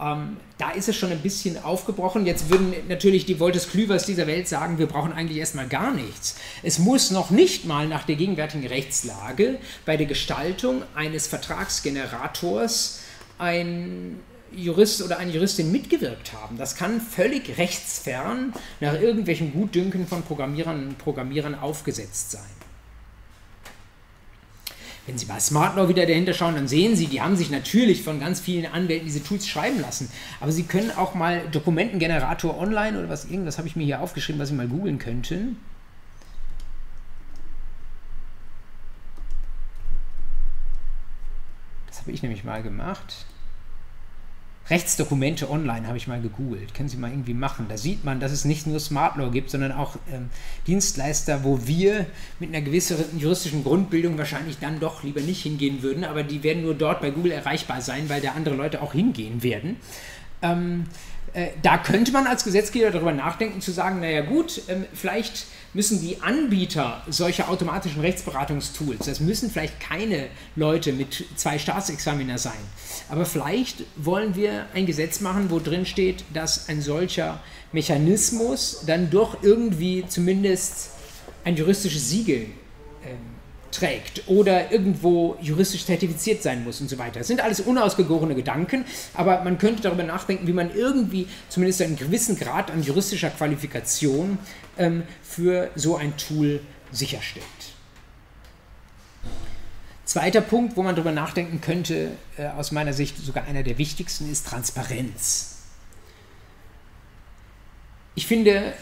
Ähm, da ist es schon ein bisschen aufgebrochen. Jetzt würden natürlich die Woltes Klüvers dieser Welt sagen, wir brauchen eigentlich erstmal gar nichts. Es muss noch nicht mal nach der gegenwärtigen Rechtslage bei der Gestaltung eines Vertragsgenerators ein Jurist oder eine Juristin mitgewirkt haben. Das kann völlig rechtsfern nach irgendwelchen Gutdünken von Programmierern und Programmierern aufgesetzt sein. Wenn Sie bei Smart Law wieder dahinter schauen, dann sehen Sie, die haben sich natürlich von ganz vielen Anwälten diese Tools schreiben lassen. Aber Sie können auch mal Dokumentengenerator online oder was irgendwas habe ich mir hier aufgeschrieben, was Sie mal googeln könnten. Das habe ich nämlich mal gemacht. Rechtsdokumente online habe ich mal gegoogelt. Können Sie mal irgendwie machen. Da sieht man, dass es nicht nur Smart Law gibt, sondern auch ähm, Dienstleister, wo wir mit einer gewissen juristischen Grundbildung wahrscheinlich dann doch lieber nicht hingehen würden, aber die werden nur dort bei Google erreichbar sein, weil da andere Leute auch hingehen werden. Ähm, äh, da könnte man als Gesetzgeber darüber nachdenken, zu sagen, naja gut, ähm, vielleicht müssen die Anbieter solcher automatischen Rechtsberatungstools, das müssen vielleicht keine Leute mit zwei Staatsexaminer sein, aber vielleicht wollen wir ein Gesetz machen, wo drin steht, dass ein solcher Mechanismus dann doch irgendwie zumindest ein juristisches Siegel ähm, trägt oder irgendwo juristisch zertifiziert sein muss und so weiter. Das sind alles unausgegorene Gedanken, aber man könnte darüber nachdenken, wie man irgendwie zumindest einen gewissen Grad an juristischer Qualifikation ähm, für so ein Tool sicherstellt. Zweiter Punkt, wo man darüber nachdenken könnte, äh, aus meiner Sicht sogar einer der wichtigsten, ist Transparenz. Ich finde,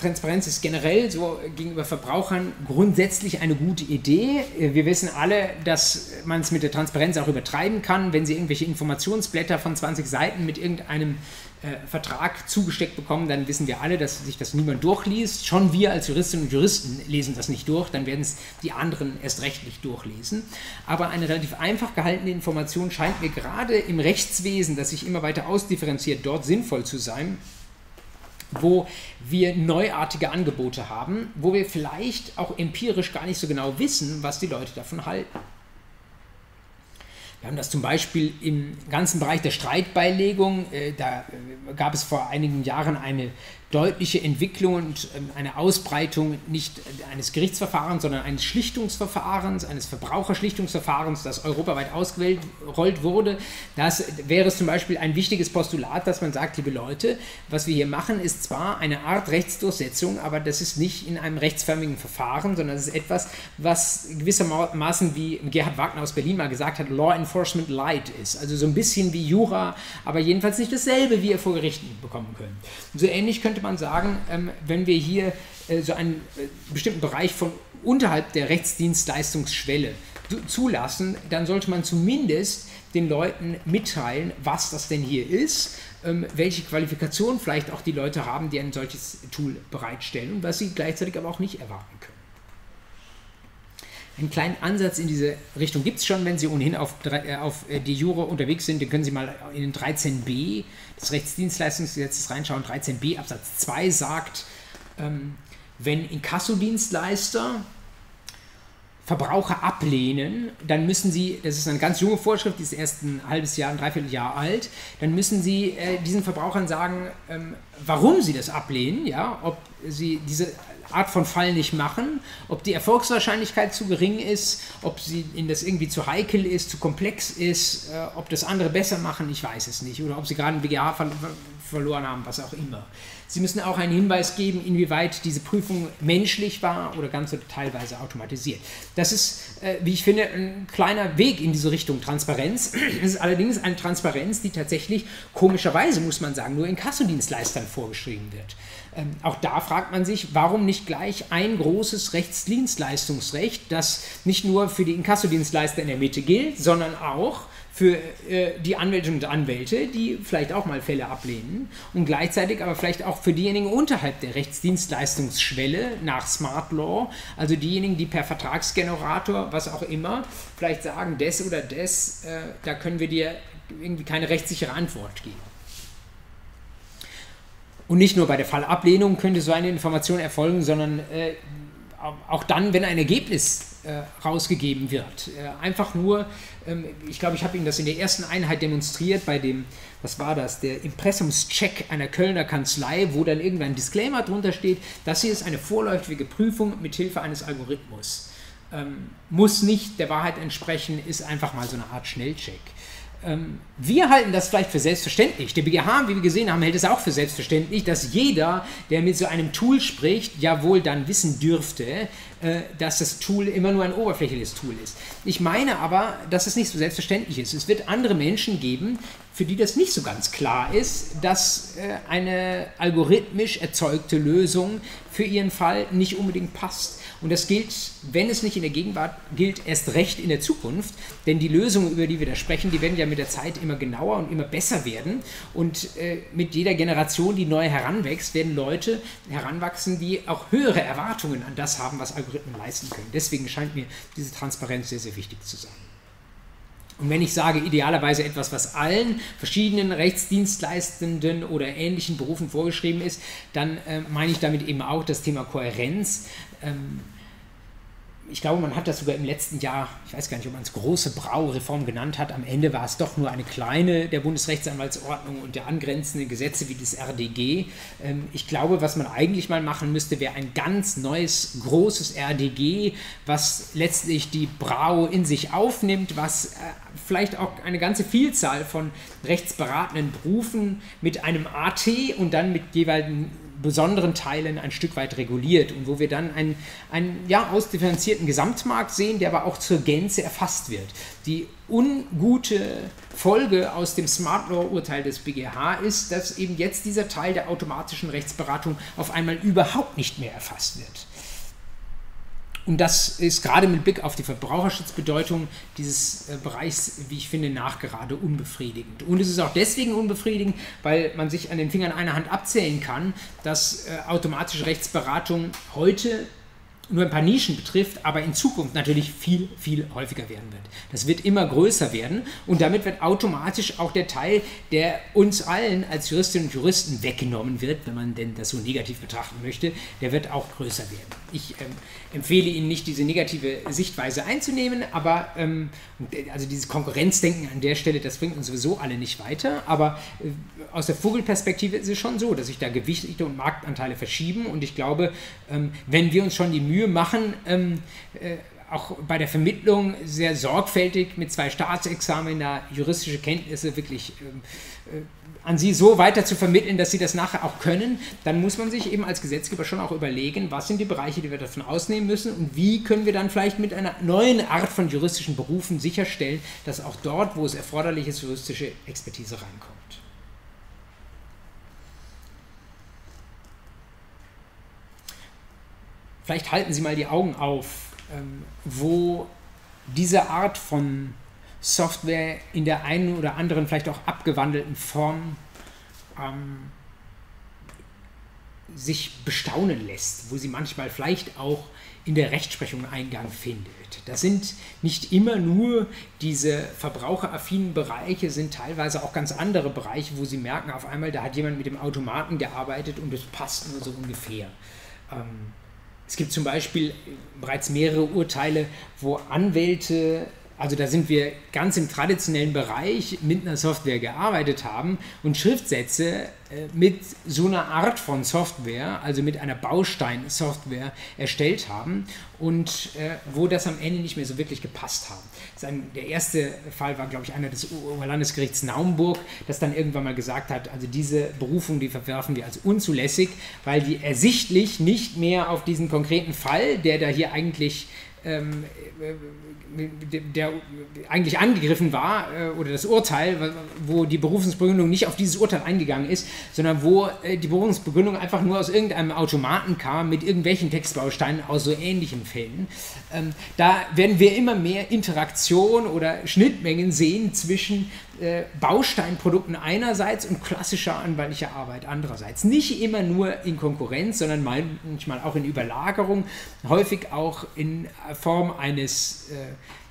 Transparenz ist generell so gegenüber Verbrauchern grundsätzlich eine gute Idee. Wir wissen alle, dass man es mit der Transparenz auch übertreiben kann, wenn Sie irgendwelche Informationsblätter von 20 Seiten mit irgendeinem äh, Vertrag zugesteckt bekommen, dann wissen wir alle, dass sich das niemand durchliest. Schon wir als Juristinnen und Juristen lesen das nicht durch, dann werden es die anderen erst recht nicht durchlesen. Aber eine relativ einfach gehaltene Information scheint mir gerade im Rechtswesen, das sich immer weiter ausdifferenziert, dort sinnvoll zu sein wo wir neuartige Angebote haben, wo wir vielleicht auch empirisch gar nicht so genau wissen, was die Leute davon halten. Wir haben das zum Beispiel im ganzen Bereich der Streitbeilegung. Äh, da äh, gab es vor einigen Jahren eine deutliche Entwicklung und ähm, eine Ausbreitung nicht eines Gerichtsverfahrens, sondern eines Schlichtungsverfahrens, eines Verbraucherschlichtungsverfahrens, das europaweit ausgerollt wurde. Das wäre zum Beispiel ein wichtiges Postulat, dass man sagt, liebe Leute, was wir hier machen, ist zwar eine Art Rechtsdurchsetzung, aber das ist nicht in einem rechtsförmigen Verfahren, sondern es ist etwas, was gewissermaßen, wie Gerhard Wagner aus Berlin mal gesagt hat, Law Enforcement Light ist. Also so ein bisschen wie Jura, aber jedenfalls nicht dasselbe, wie ihr vor Gerichten bekommen könnt. So ähnlich könnte man sagen, ähm, wenn wir hier äh, so einen äh, bestimmten Bereich von unterhalb der Rechtsdienstleistungsschwelle zulassen, dann sollte man zumindest den Leuten mitteilen, was das denn hier ist, ähm, welche Qualifikationen vielleicht auch die Leute haben, die ein solches Tool bereitstellen und was sie gleichzeitig aber auch nicht erwarten können. Einen kleinen Ansatz in diese Richtung gibt es schon, wenn Sie ohnehin auf, äh, auf äh, die Jure unterwegs sind. Dann können Sie mal in den 13b des Rechtsdienstleistungsgesetzes reinschauen. 13b Absatz 2 sagt, ähm, wenn Inkassodienstleister Verbraucher ablehnen, dann müssen sie, das ist eine ganz junge Vorschrift, die ist erst ein halbes Jahr, ein Dreivierteljahr alt, dann müssen sie äh, diesen Verbrauchern sagen, ähm, warum sie das ablehnen, ja, ob sie diese Art von Fall nicht machen, ob die Erfolgswahrscheinlichkeit zu gering ist, ob sie ihnen das irgendwie zu heikel ist, zu komplex ist, äh, ob das andere besser machen, ich weiß es nicht, oder ob sie gerade ein BGH ver verloren haben, was auch immer. Sie müssen auch einen Hinweis geben, inwieweit diese Prüfung menschlich war oder ganz oder teilweise automatisiert. Das ist, äh, wie ich finde, ein kleiner Weg in diese Richtung Transparenz. Es ist allerdings eine Transparenz, die tatsächlich komischerweise, muss man sagen, nur in Kassodienstleistern vorgeschrieben wird. Ähm, auch da fragt man sich, warum nicht gleich ein großes Rechtsdienstleistungsrecht, das nicht nur für die Inkassodienstleister in der Mitte gilt, sondern auch für äh, die Anwältinnen und Anwälte, die vielleicht auch mal Fälle ablehnen und gleichzeitig aber vielleicht auch für diejenigen unterhalb der Rechtsdienstleistungsschwelle nach Smart Law, also diejenigen, die per Vertragsgenerator, was auch immer, vielleicht sagen, das oder das, äh, da können wir dir irgendwie keine rechtssichere Antwort geben. Und nicht nur bei der Fallablehnung könnte so eine Information erfolgen, sondern äh, auch dann, wenn ein Ergebnis äh, rausgegeben wird. Äh, einfach nur, ähm, ich glaube, ich habe Ihnen das in der ersten Einheit demonstriert bei dem, was war das, der Impressumscheck einer Kölner Kanzlei, wo dann irgendein Disclaimer drunter steht, das hier ist eine vorläufige Prüfung mit Hilfe eines Algorithmus. Ähm, muss nicht der Wahrheit entsprechen, ist einfach mal so eine Art Schnellcheck. Ähm, wir halten das vielleicht für selbstverständlich. Der BGH, wie wir gesehen haben, hält es auch für selbstverständlich, dass jeder, der mit so einem Tool spricht, ja wohl dann wissen dürfte, äh, dass das Tool immer nur ein oberflächliches Tool ist. Ich meine aber, dass es nicht so selbstverständlich ist. Es wird andere Menschen geben, für die das nicht so ganz klar ist, dass äh, eine algorithmisch erzeugte Lösung für ihren Fall nicht unbedingt passt. Und das gilt, wenn es nicht in der Gegenwart gilt, erst recht in der Zukunft. Denn die Lösungen, über die wir da sprechen, die werden ja mit der Zeit immer genauer und immer besser werden. Und äh, mit jeder Generation, die neu heranwächst, werden Leute heranwachsen, die auch höhere Erwartungen an das haben, was Algorithmen leisten können. Deswegen scheint mir diese Transparenz sehr, sehr wichtig zu sein. Und wenn ich sage idealerweise etwas, was allen verschiedenen Rechtsdienstleistenden oder ähnlichen Berufen vorgeschrieben ist, dann äh, meine ich damit eben auch das Thema Kohärenz. Ähm, ich glaube, man hat das sogar im letzten Jahr, ich weiß gar nicht, ob man es große Braureform genannt hat, am Ende war es doch nur eine kleine der Bundesrechtsanwaltsordnung und der angrenzenden Gesetze wie das RDG. Ähm, ich glaube, was man eigentlich mal machen müsste, wäre ein ganz neues, großes RDG, was letztlich die Brau in sich aufnimmt, was äh, vielleicht auch eine ganze Vielzahl von rechtsberatenden Berufen mit einem AT und dann mit jeweiligen besonderen Teilen ein Stück weit reguliert und wo wir dann einen, einen ja, ausdifferenzierten Gesamtmarkt sehen, der aber auch zur Gänze erfasst wird. Die ungute Folge aus dem Smart Law-Urteil des BGH ist, dass eben jetzt dieser Teil der automatischen Rechtsberatung auf einmal überhaupt nicht mehr erfasst wird. Und das ist gerade mit Blick auf die Verbraucherschutzbedeutung dieses äh, Bereichs, wie ich finde, nachgerade unbefriedigend. Und es ist auch deswegen unbefriedigend, weil man sich an den Fingern einer Hand abzählen kann, dass äh, automatische Rechtsberatung heute nur ein paar Nischen betrifft, aber in Zukunft natürlich viel, viel häufiger werden wird. Das wird immer größer werden und damit wird automatisch auch der Teil, der uns allen als Juristinnen und Juristen weggenommen wird, wenn man denn das so negativ betrachten möchte, der wird auch größer werden. Ich ähm, empfehle Ihnen nicht, diese negative Sichtweise einzunehmen, aber ähm, also dieses Konkurrenzdenken an der Stelle, das bringt uns sowieso alle nicht weiter, aber äh, aus der Vogelperspektive ist es schon so, dass sich da Gewichte und Marktanteile verschieben und ich glaube, ähm, wenn wir uns schon die Mühe machen, ähm, äh, auch bei der Vermittlung sehr sorgfältig mit zwei Staatsexamina juristische Kenntnisse wirklich ähm, äh, an sie so weiter zu vermitteln, dass sie das nachher auch können, dann muss man sich eben als Gesetzgeber schon auch überlegen, was sind die Bereiche, die wir davon ausnehmen müssen und wie können wir dann vielleicht mit einer neuen Art von juristischen Berufen sicherstellen, dass auch dort, wo es erforderlich ist, juristische Expertise reinkommt. Vielleicht halten Sie mal die Augen auf, ähm, wo diese Art von Software in der einen oder anderen, vielleicht auch abgewandelten Form ähm, sich bestaunen lässt, wo sie manchmal vielleicht auch in der Rechtsprechung Eingang findet. Das sind nicht immer nur diese verbraucheraffinen Bereiche, sind teilweise auch ganz andere Bereiche, wo Sie merken, auf einmal, da hat jemand mit dem Automaten gearbeitet und es passt nur so ungefähr. Ähm, es gibt zum Beispiel bereits mehrere Urteile, wo Anwälte also da sind wir ganz im traditionellen Bereich mit einer Software gearbeitet haben und Schriftsätze äh, mit so einer Art von Software, also mit einer Bausteinsoftware erstellt haben und äh, wo das am Ende nicht mehr so wirklich gepasst haben. Ein, der erste Fall war, glaube ich, einer des Oberlandesgerichts Naumburg, das dann irgendwann mal gesagt hat, also diese Berufung, die verwerfen wir als unzulässig, weil die ersichtlich nicht mehr auf diesen konkreten Fall, der da hier eigentlich ähm, der eigentlich angegriffen war, äh, oder das Urteil, wo die Berufungsbegründung nicht auf dieses Urteil eingegangen ist, sondern wo äh, die Berufungsbegründung einfach nur aus irgendeinem Automaten kam mit irgendwelchen Textbausteinen aus so ähnlichen Fällen. Ähm, da werden wir immer mehr Interaktion oder Schnittmengen sehen zwischen äh, Bausteinprodukten einerseits und klassischer anwaltlicher Arbeit andererseits. Nicht immer nur in Konkurrenz, sondern manchmal auch in Überlagerung, häufig auch in Form eines äh,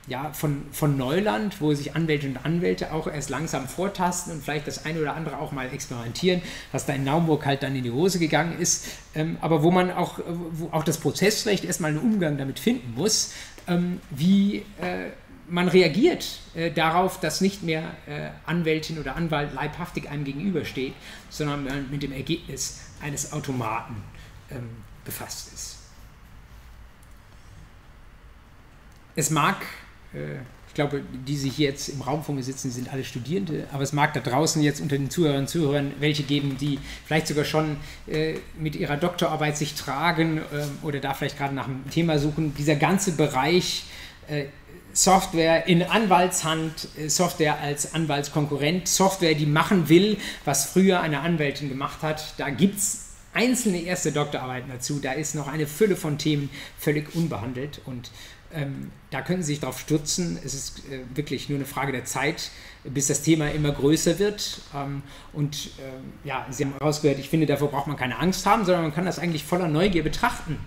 ja, von, von Neuland, wo sich Anwälte und Anwälte auch erst langsam vortasten und vielleicht das eine oder andere auch mal experimentieren, was da in Naumburg halt dann in die Hose gegangen ist, ähm, aber wo man auch, wo auch das Prozessrecht erstmal einen Umgang damit finden muss, ähm, wie äh, man reagiert äh, darauf, dass nicht mehr äh, Anwältin oder Anwalt leibhaftig einem gegenübersteht, sondern man mit dem Ergebnis eines Automaten ähm, befasst ist. Es mag, ich glaube, die sich jetzt im Raum vor mir sitzen, sind alle Studierende, aber es mag da draußen jetzt unter den Zuhörern und Zuhörern welche geben, die vielleicht sogar schon äh, mit ihrer Doktorarbeit sich tragen ähm, oder da vielleicht gerade nach einem Thema suchen. Dieser ganze Bereich äh, Software in Anwaltshand, äh, Software als Anwaltskonkurrent, Software, die machen will, was früher eine Anwältin gemacht hat. Da gibt es einzelne erste Doktorarbeiten dazu. Da ist noch eine Fülle von Themen völlig unbehandelt und ähm, da können Sie sich darauf stürzen. Es ist äh, wirklich nur eine Frage der Zeit, bis das Thema immer größer wird. Ähm, und ähm, ja, Sie haben herausgehört, ich finde, davor braucht man keine Angst haben, sondern man kann das eigentlich voller Neugier betrachten.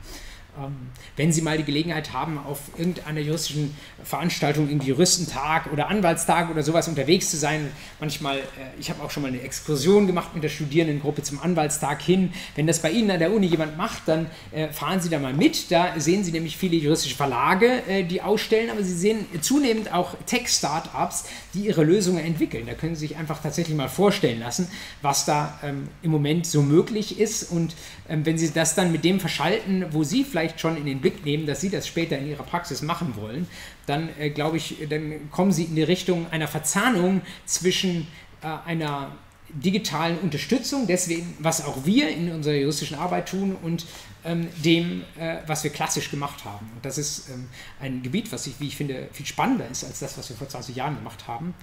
Ähm, wenn Sie mal die Gelegenheit haben, auf irgendeiner juristischen Veranstaltung, irgendwie Juristentag oder Anwaltstag oder sowas unterwegs zu sein, manchmal, äh, ich habe auch schon mal eine Exkursion gemacht mit der Studierendengruppe zum Anwaltstag hin. Wenn das bei Ihnen an der Uni jemand macht, dann äh, fahren Sie da mal mit. Da sehen Sie nämlich viele juristische Verlage, äh, die ausstellen, aber Sie sehen zunehmend auch Tech-Startups, die ihre Lösungen entwickeln. Da können Sie sich einfach tatsächlich mal vorstellen lassen, was da ähm, im Moment so möglich ist. Und ähm, wenn Sie das dann mit dem verschalten, wo Sie vielleicht vielleicht schon in den Blick nehmen, dass Sie das später in Ihrer Praxis machen wollen, dann äh, glaube ich, dann kommen Sie in die Richtung einer Verzahnung zwischen äh, einer digitalen Unterstützung, deswegen, was auch wir in unserer juristischen Arbeit tun und ähm, dem, äh, was wir klassisch gemacht haben. Und das ist ähm, ein Gebiet, was ich, wie ich finde, viel spannender ist als das, was wir vor 20 Jahren gemacht haben.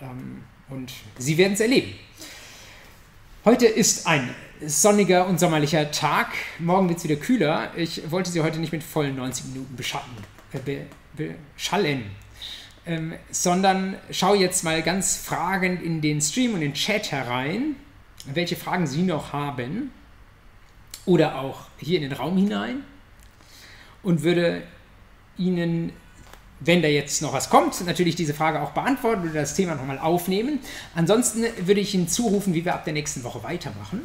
Ähm, und Sie werden es erleben. Heute ist ein sonniger und sommerlicher Tag. Morgen wird es wieder kühler. Ich wollte Sie heute nicht mit vollen 90 Minuten beschatten, äh, beschallen, ähm, sondern schaue jetzt mal ganz fragend in den Stream und den Chat herein, welche Fragen Sie noch haben oder auch hier in den Raum hinein und würde Ihnen wenn da jetzt noch was kommt, natürlich diese Frage auch beantworten oder das Thema nochmal aufnehmen. Ansonsten würde ich Ihnen zurufen, wie wir ab der nächsten Woche weitermachen.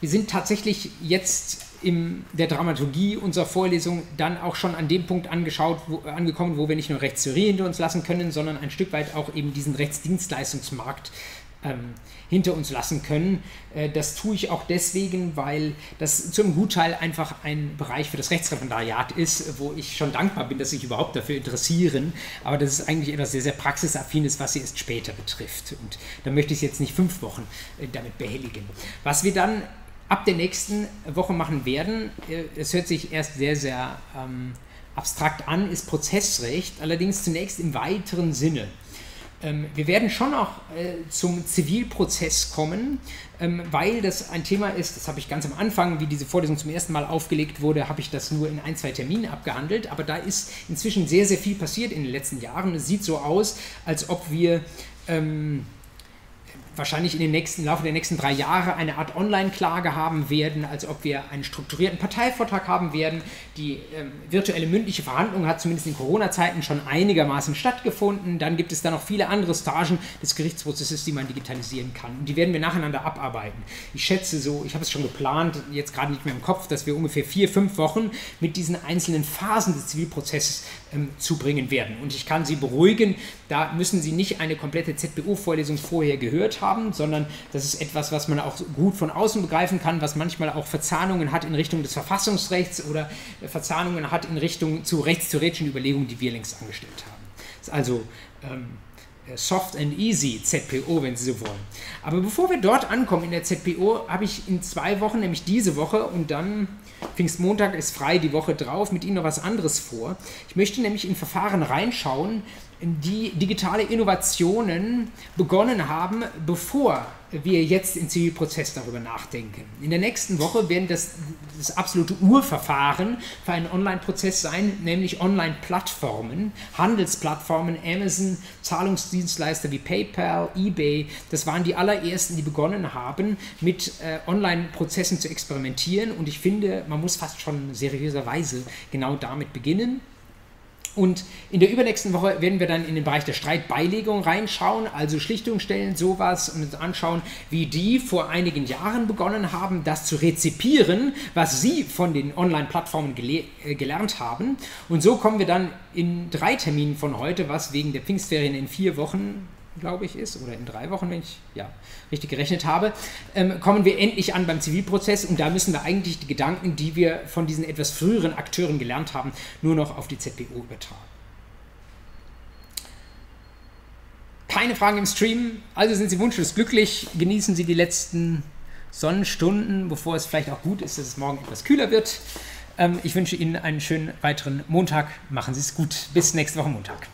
Wir sind tatsächlich jetzt in der Dramaturgie unserer Vorlesung dann auch schon an dem Punkt angeschaut, wo, angekommen, wo wir nicht nur Rechtstheorie hinter uns lassen können, sondern ein Stück weit auch eben diesen Rechtsdienstleistungsmarkt ähm, hinter uns lassen können. Äh, das tue ich auch deswegen, weil das zum Gutteil einfach ein Bereich für das Rechtsreferendariat ist, wo ich schon dankbar bin, dass sich überhaupt dafür interessieren. Aber das ist eigentlich etwas sehr, sehr praxisaffines, was sie erst später betrifft. Und da möchte ich es jetzt nicht fünf Wochen äh, damit behelligen. Was wir dann ab der nächsten Woche machen werden, äh, es hört sich erst sehr, sehr ähm, abstrakt an, ist Prozessrecht, allerdings zunächst im weiteren Sinne. Ähm, wir werden schon auch äh, zum Zivilprozess kommen, ähm, weil das ein Thema ist, das habe ich ganz am Anfang, wie diese Vorlesung zum ersten Mal aufgelegt wurde, habe ich das nur in ein, zwei Terminen abgehandelt, aber da ist inzwischen sehr, sehr viel passiert in den letzten Jahren. Es sieht so aus, als ob wir... Ähm, wahrscheinlich in den nächsten Laufe der nächsten drei Jahre eine Art Online-Klage haben werden, als ob wir einen strukturierten Parteivortrag haben werden. Die ähm, virtuelle mündliche Verhandlung hat zumindest in Corona-Zeiten schon einigermaßen stattgefunden. Dann gibt es da noch viele andere Stagen des Gerichtsprozesses, die man digitalisieren kann. Und die werden wir nacheinander abarbeiten. Ich schätze so, ich habe es schon geplant, jetzt gerade nicht mehr im Kopf, dass wir ungefähr vier, fünf Wochen mit diesen einzelnen Phasen des Zivilprozesses ähm, zubringen werden. Und ich kann Sie beruhigen, da müssen Sie nicht eine komplette ZBO-Vorlesung vorher gehört haben, sondern das ist etwas, was man auch gut von außen begreifen kann, was manchmal auch Verzahnungen hat in Richtung des Verfassungsrechts oder Verzahnungen hat in Richtung zu rechtstheoretischen Überlegungen, die wir längst angestellt haben. Das ist also ähm, Soft and Easy ZPO, wenn Sie so wollen. Aber bevor wir dort ankommen in der ZPO, habe ich in zwei Wochen, nämlich diese Woche und dann Pfingstmontag ist frei, die Woche drauf, mit Ihnen noch was anderes vor. Ich möchte nämlich in Verfahren reinschauen, die digitale Innovationen begonnen haben, bevor wir jetzt im Zivilprozess darüber nachdenken. In der nächsten Woche werden das das absolute Urverfahren für einen Online-Prozess sein, nämlich Online-Plattformen, Handelsplattformen, Amazon, Zahlungsdienstleister wie PayPal, eBay. Das waren die allerersten, die begonnen haben, mit äh, Online-Prozessen zu experimentieren. Und ich finde, man muss fast schon seriöserweise genau damit beginnen. Und in der übernächsten Woche werden wir dann in den Bereich der Streitbeilegung reinschauen, also Schlichtungsstellen, sowas und uns anschauen, wie die vor einigen Jahren begonnen haben, das zu rezipieren, was sie von den Online-Plattformen gele äh, gelernt haben. Und so kommen wir dann in drei Terminen von heute, was wegen der Pfingstferien in vier Wochen glaube ich, ist, oder in drei Wochen, wenn ich ja, richtig gerechnet habe, ähm, kommen wir endlich an beim Zivilprozess und da müssen wir eigentlich die Gedanken, die wir von diesen etwas früheren Akteuren gelernt haben, nur noch auf die ZPO übertragen. Keine Fragen im Stream, also sind Sie wunschlos glücklich, genießen Sie die letzten Sonnenstunden, bevor es vielleicht auch gut ist, dass es morgen etwas kühler wird. Ähm, ich wünsche Ihnen einen schönen weiteren Montag. Machen Sie es gut. Bis nächste Woche Montag.